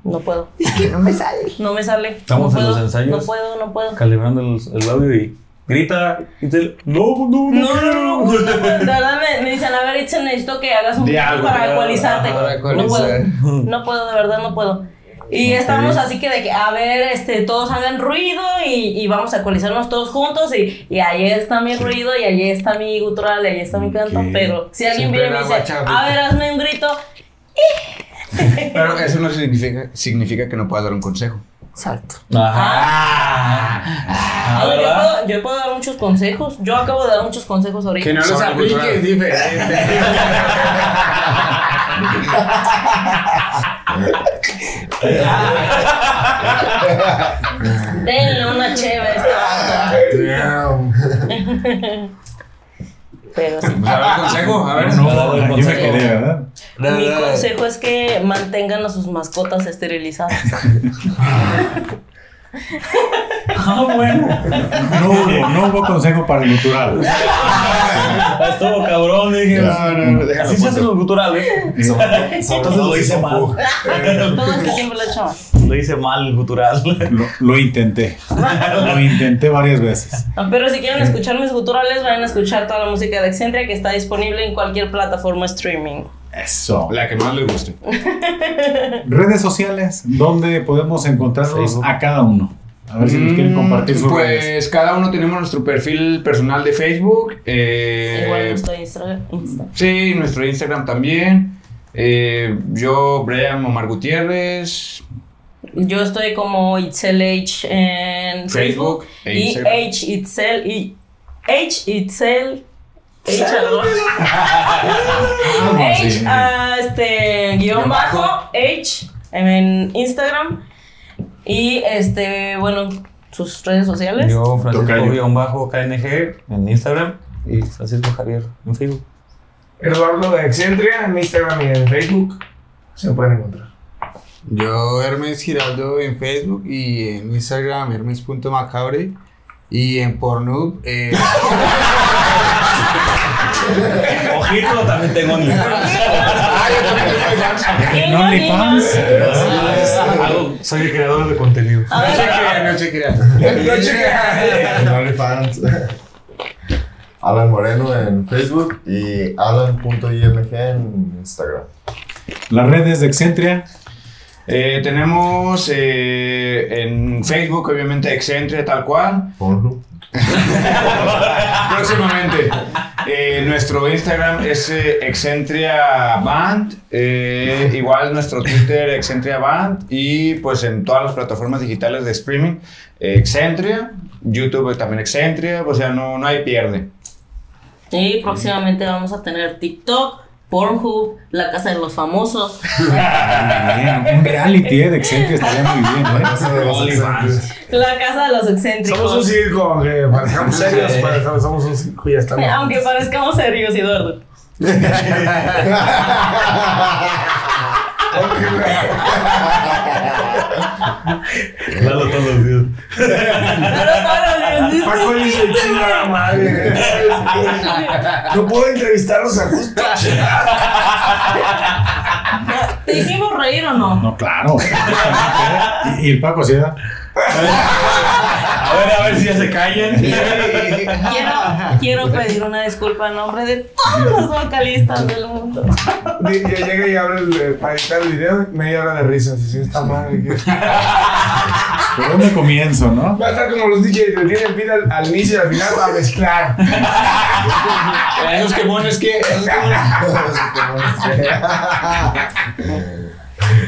no puedo. Es que no me sale. No me sale. Estamos no en puedo, los ensayos. No puedo, no puedo. Calibrando el, el audio y grita. Y te, no, no, No, no, no, no, no, de verdad me, me dicen, a ver, Itzel, necesito que hagas un poco para ecualizarte. para No puedo, no puedo, de verdad no puedo. Y Ok. estábamos así que de que, a ver, este, todos hagan ruido y, y vamos a ecualizarnos todos juntos y, y ahí está mi ruido y ahí está mi gutural y ahí está mi canto. Pero si alguien Siempre viene y me dice, a ver, hazme un grito. Pero eso no significa, significa que no puedas dar un consejo. Exacto. Ajá. Ah, yo, ¿verdad? puedo, yo puedo dar muchos consejos. Yo acabo de dar muchos consejos ahorita. Que no los apliques diferente. Denle una cheve a vato. Damn. Pero sí. Pues a ver, consejo, a ver. No, yo me quedé, ¿verdad? Mi consejo es que mantengan a sus mascotas esterilizadas. Ah, bueno. No hubo, no hubo consejo para el gutural. Estuvo cabrón, dije. No, no, no, déjalo Así se hacen los guturales. Entonces lo hice mal. Todo este tiempo lo he hecho mal. Lo hice mal el gutural. Lo, lo intenté. Lo intenté varias veces. Ah, Pero si quieren escuchar mis guturales, vayan a escuchar toda la música de Excentria que está disponible en cualquier plataforma streaming. Eso. La que más le guste. Redes sociales, ¿dónde podemos encontrarlos a cada uno? A ver si nos quieren compartir sus pues redes. cada uno tenemos nuestro perfil personal de Facebook. eh, Igual nuestro Insta- Insta. Sí, nuestro Instagram también. Eh, yo, Brian Omar Gutiérrez. Yo estoy como Itzel H en Facebook. Facebook e y Instagram. H Itzel y H Itzel. H. H, ah, este, guion bajo, H en Instagram. Y este, bueno, sus redes sociales. Yo, Francisco guion bajo KNG en Instagram y Francisco Javier en Facebook. Eduardo de Excentria en Instagram y en Facebook se pueden encontrar. Yo, Hermes Giraldo en Facebook y en Instagram, hermes.macabre. Y en Pornhub, eh, Ojito, también tengo OnlyFans. En OnlyFans. Soy el creador de contenido. A ver, no se crean. En OnlyFans. Alan Moreno en Facebook y alan.img en Instagram. Las redes de Excentria. Eh, tenemos eh, en Facebook, obviamente, Excentria, tal cual. Pornhub. Próximamente. Eh, nuestro Instagram es eh, Excentria Band. eh, igual nuestro Twitter, Excentria Band. Y pues en todas las plataformas digitales de streaming, eh, Excentria. YouTube también Excentria. O sea, no, no hay pierde. Y próximamente vamos a tener TikTok, Pornhub, La Casa de los Famosos. Bien, un reality eh, de Excentria estaría muy bien. ¿eh? Casa de los excentrios. La Casa de los Excéntricos. Somos un circo, aunque parezcamos serios, pero somos un circo y ya estamos. Aunque parezcamos serios, Eduardo. Lalo todos los días. Paco dice chingada madre. No puedo entrevistarlos a gusto. ¿Te hicimos reír o no? No, claro. Y, y el Paco sí, ¿verdad? A ver, a ver si ya se callan. Quiero, quiero pedir una disculpa en nombre de todos los vocalistas del mundo. Ya llega y abre el, eh, para editar el video, media hora de risas. Y si está madre. que- ¿Por dónde comienzo, no? Va a estar como los DJs que tienen pila al, al inicio y al final para mezclar. Esos que pones que.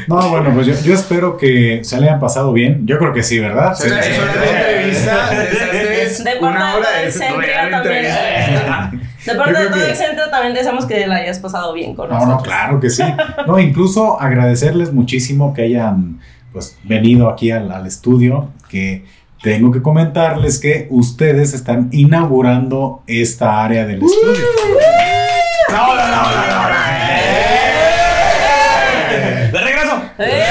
No, bueno, pues yo, yo espero que se le hayan pasado bien. Yo creo que sí, ¿verdad? Sí, Es sí. una entrevista, es De parte una de hora todo de Excentria real también. De parte de creo todo que- Excentria también deseamos que la hayas pasado bien con No, nosotros. no, claro que sí. No, incluso agradecerles muchísimo que hayan pues venido aquí al, al estudio, que tengo que comentarles que ustedes están inaugurando esta área del estudio. ¡De regreso! ¡Eh!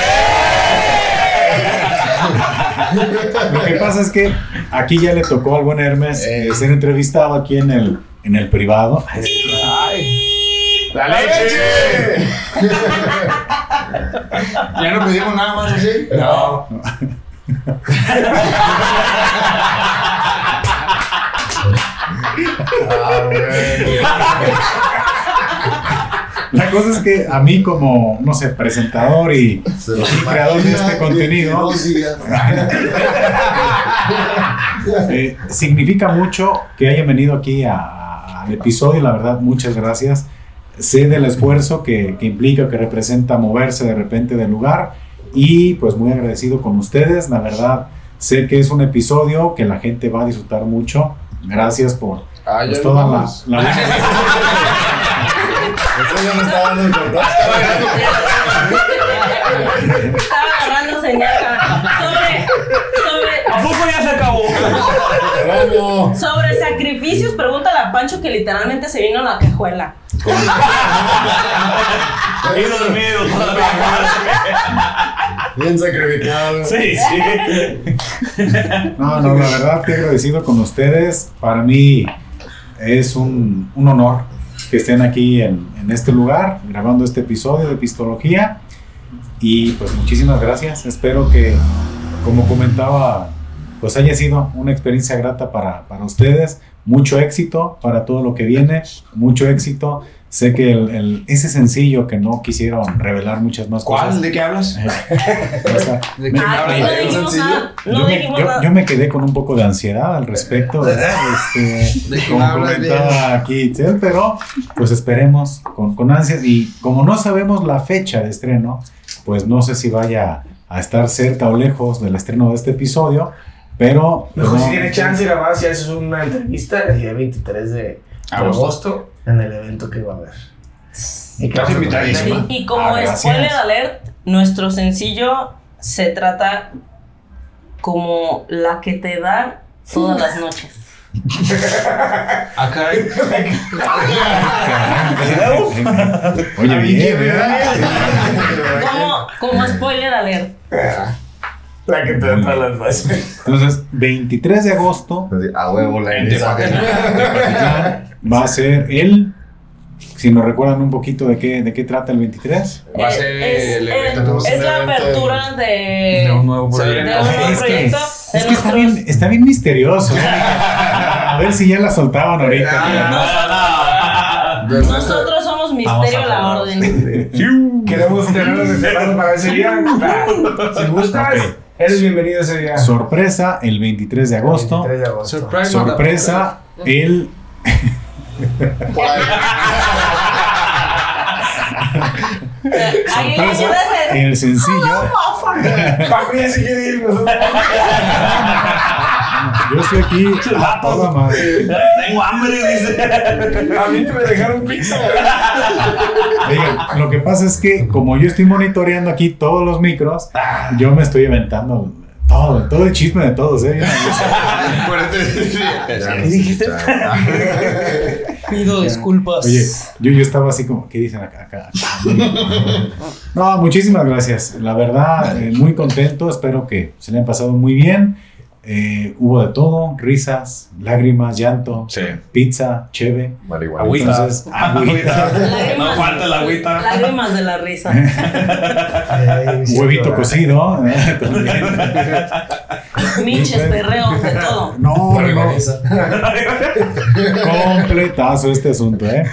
Lo que pasa es que aquí ya le tocó al buen Hermes eh, ser entrevistado aquí en el, en el privado. ¡La leche! ¿Ya no pedimos nada más así? No. Ah, bueno. La cosa es que a mí como, no sé, presentador y, y creador de este contenido, eh, significa mucho que hayan venido aquí a- al episodio. La verdad, muchas gracias. Sé del esfuerzo que, que implica, que representa moverse de repente del lugar. Y pues muy agradecido con ustedes. La verdad, sé que es un episodio que la gente va a disfrutar mucho. Gracias por Ah, pues, toda la, la ya me está dando importancia. Estaba agarrando señal. Sobre, sobre, ¿A poco ya se acabó? ¿Cómo? sobre sacrificios, pregúntale a Pancho que literalmente se vino a la cajuela. Y dormido. Bien sacrificado. Sí, sí. No, no, la verdad que agradecido con ustedes. Para mí es un, un honor que estén aquí en, en este lugar grabando este episodio de Pistología. Y pues muchísimas gracias. Espero que, como comentaba, pues haya sido una experiencia grata para, para ustedes. Mucho éxito para todo lo que viene. Mucho éxito. Sé que el, el- ese sencillo que no quisieron revelar muchas más ¿Cuál? cosas. ¿De qué hablas? O sea, ¿De me- qué hablas? no ¿De un dijimos sencillo? nada. No yo, me, dijimos yo- nada. yo me quedé con un poco de ansiedad al respecto, ¿verdad? Este, ¿De como comentaba aquí Itzel, pero pues esperemos con, con ansias. Y como no sabemos la fecha de estreno, pues no sé si vaya a estar cerca o lejos del estreno de este episodio, pero... Mejor no- si tiene chance, la vas y haces una entrevista el día 23 de, de Agosto. agosto en el evento que va a haber. Y Estás invitadísima. Y, y como Ah, spoiler alert, nuestro sencillo se trata como la que te da todas las noches. Ah, caray. Oye, bien, ¿eh? Como, como spoiler alert. La que te da todas las bases. Entonces, 23 de agosto A huevo la. Tepatitlán, va a ser el... Si nos recuerdan un poquito de qué, de qué trata el 23. Va a Eh, ser es, el evento. Es la apertura de, De un nuevo proyecto. de un nuevo Es que- proyecto. Es que está bien, está bien misterioso. ¿eh? A ver si ya la soltaban ahorita. Nosotros somos Misterio la. Orden. Queremos tenerlos reservados para ese día. Si gustas, Ok. eres bienvenido ese día. Sorpresa el 23 de agosto. 23 de agosto. Sorpresa el. Sorpresa a el sencillo. Paco ya se quiere ir. nosotros- Yo estoy aquí a toda madre. Tengo hambre, dice. A mí me dejaron pizza. Oigan, lo que pasa es que como yo estoy monitoreando aquí todos los micros, yo me estoy inventando todo, todo el chisme de todos, ¿eh? Nos escucharon. Pido disculpas. Oye, yo, yo estaba así como, ¿qué dicen acá? acá, acá? No, muchísimas gracias. La verdad, eh, muy contento. Espero que se le hayan pasado muy bien. Eh, hubo de todo, risas, lágrimas, llanto, Sí. pizza, cheve. Marihuana. Agüita. Entonces, agüita, No falta la agüita. Lágrimas de la risa. huevito cocido. ¿eh? También. Minches, perreo, de todo. No, no. Completazo este asunto, ¿eh?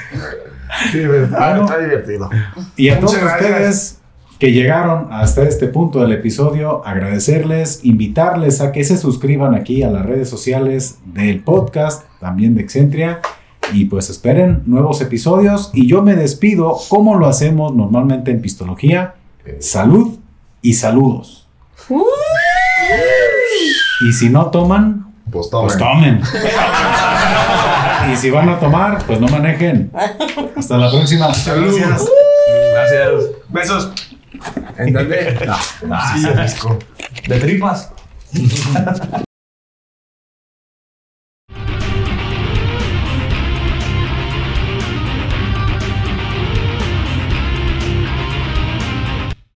Sí, verdad. Bueno. Está divertido. Y a Muchas todos gracias. ustedes que llegaron hasta este punto del episodio, agradecerles, invitarles a que se suscriban aquí a las redes sociales del podcast, también de Excentria, y pues esperen nuevos episodios. Y yo me despido como lo hacemos normalmente en Pistología. Salud y saludos. Y si no toman, Pues tomen. pues tomen. y si van a tomar, pues no manejen. Hasta la próxima. Muchas gracias. Gracias. Besos. ¿En dónde? De tripas.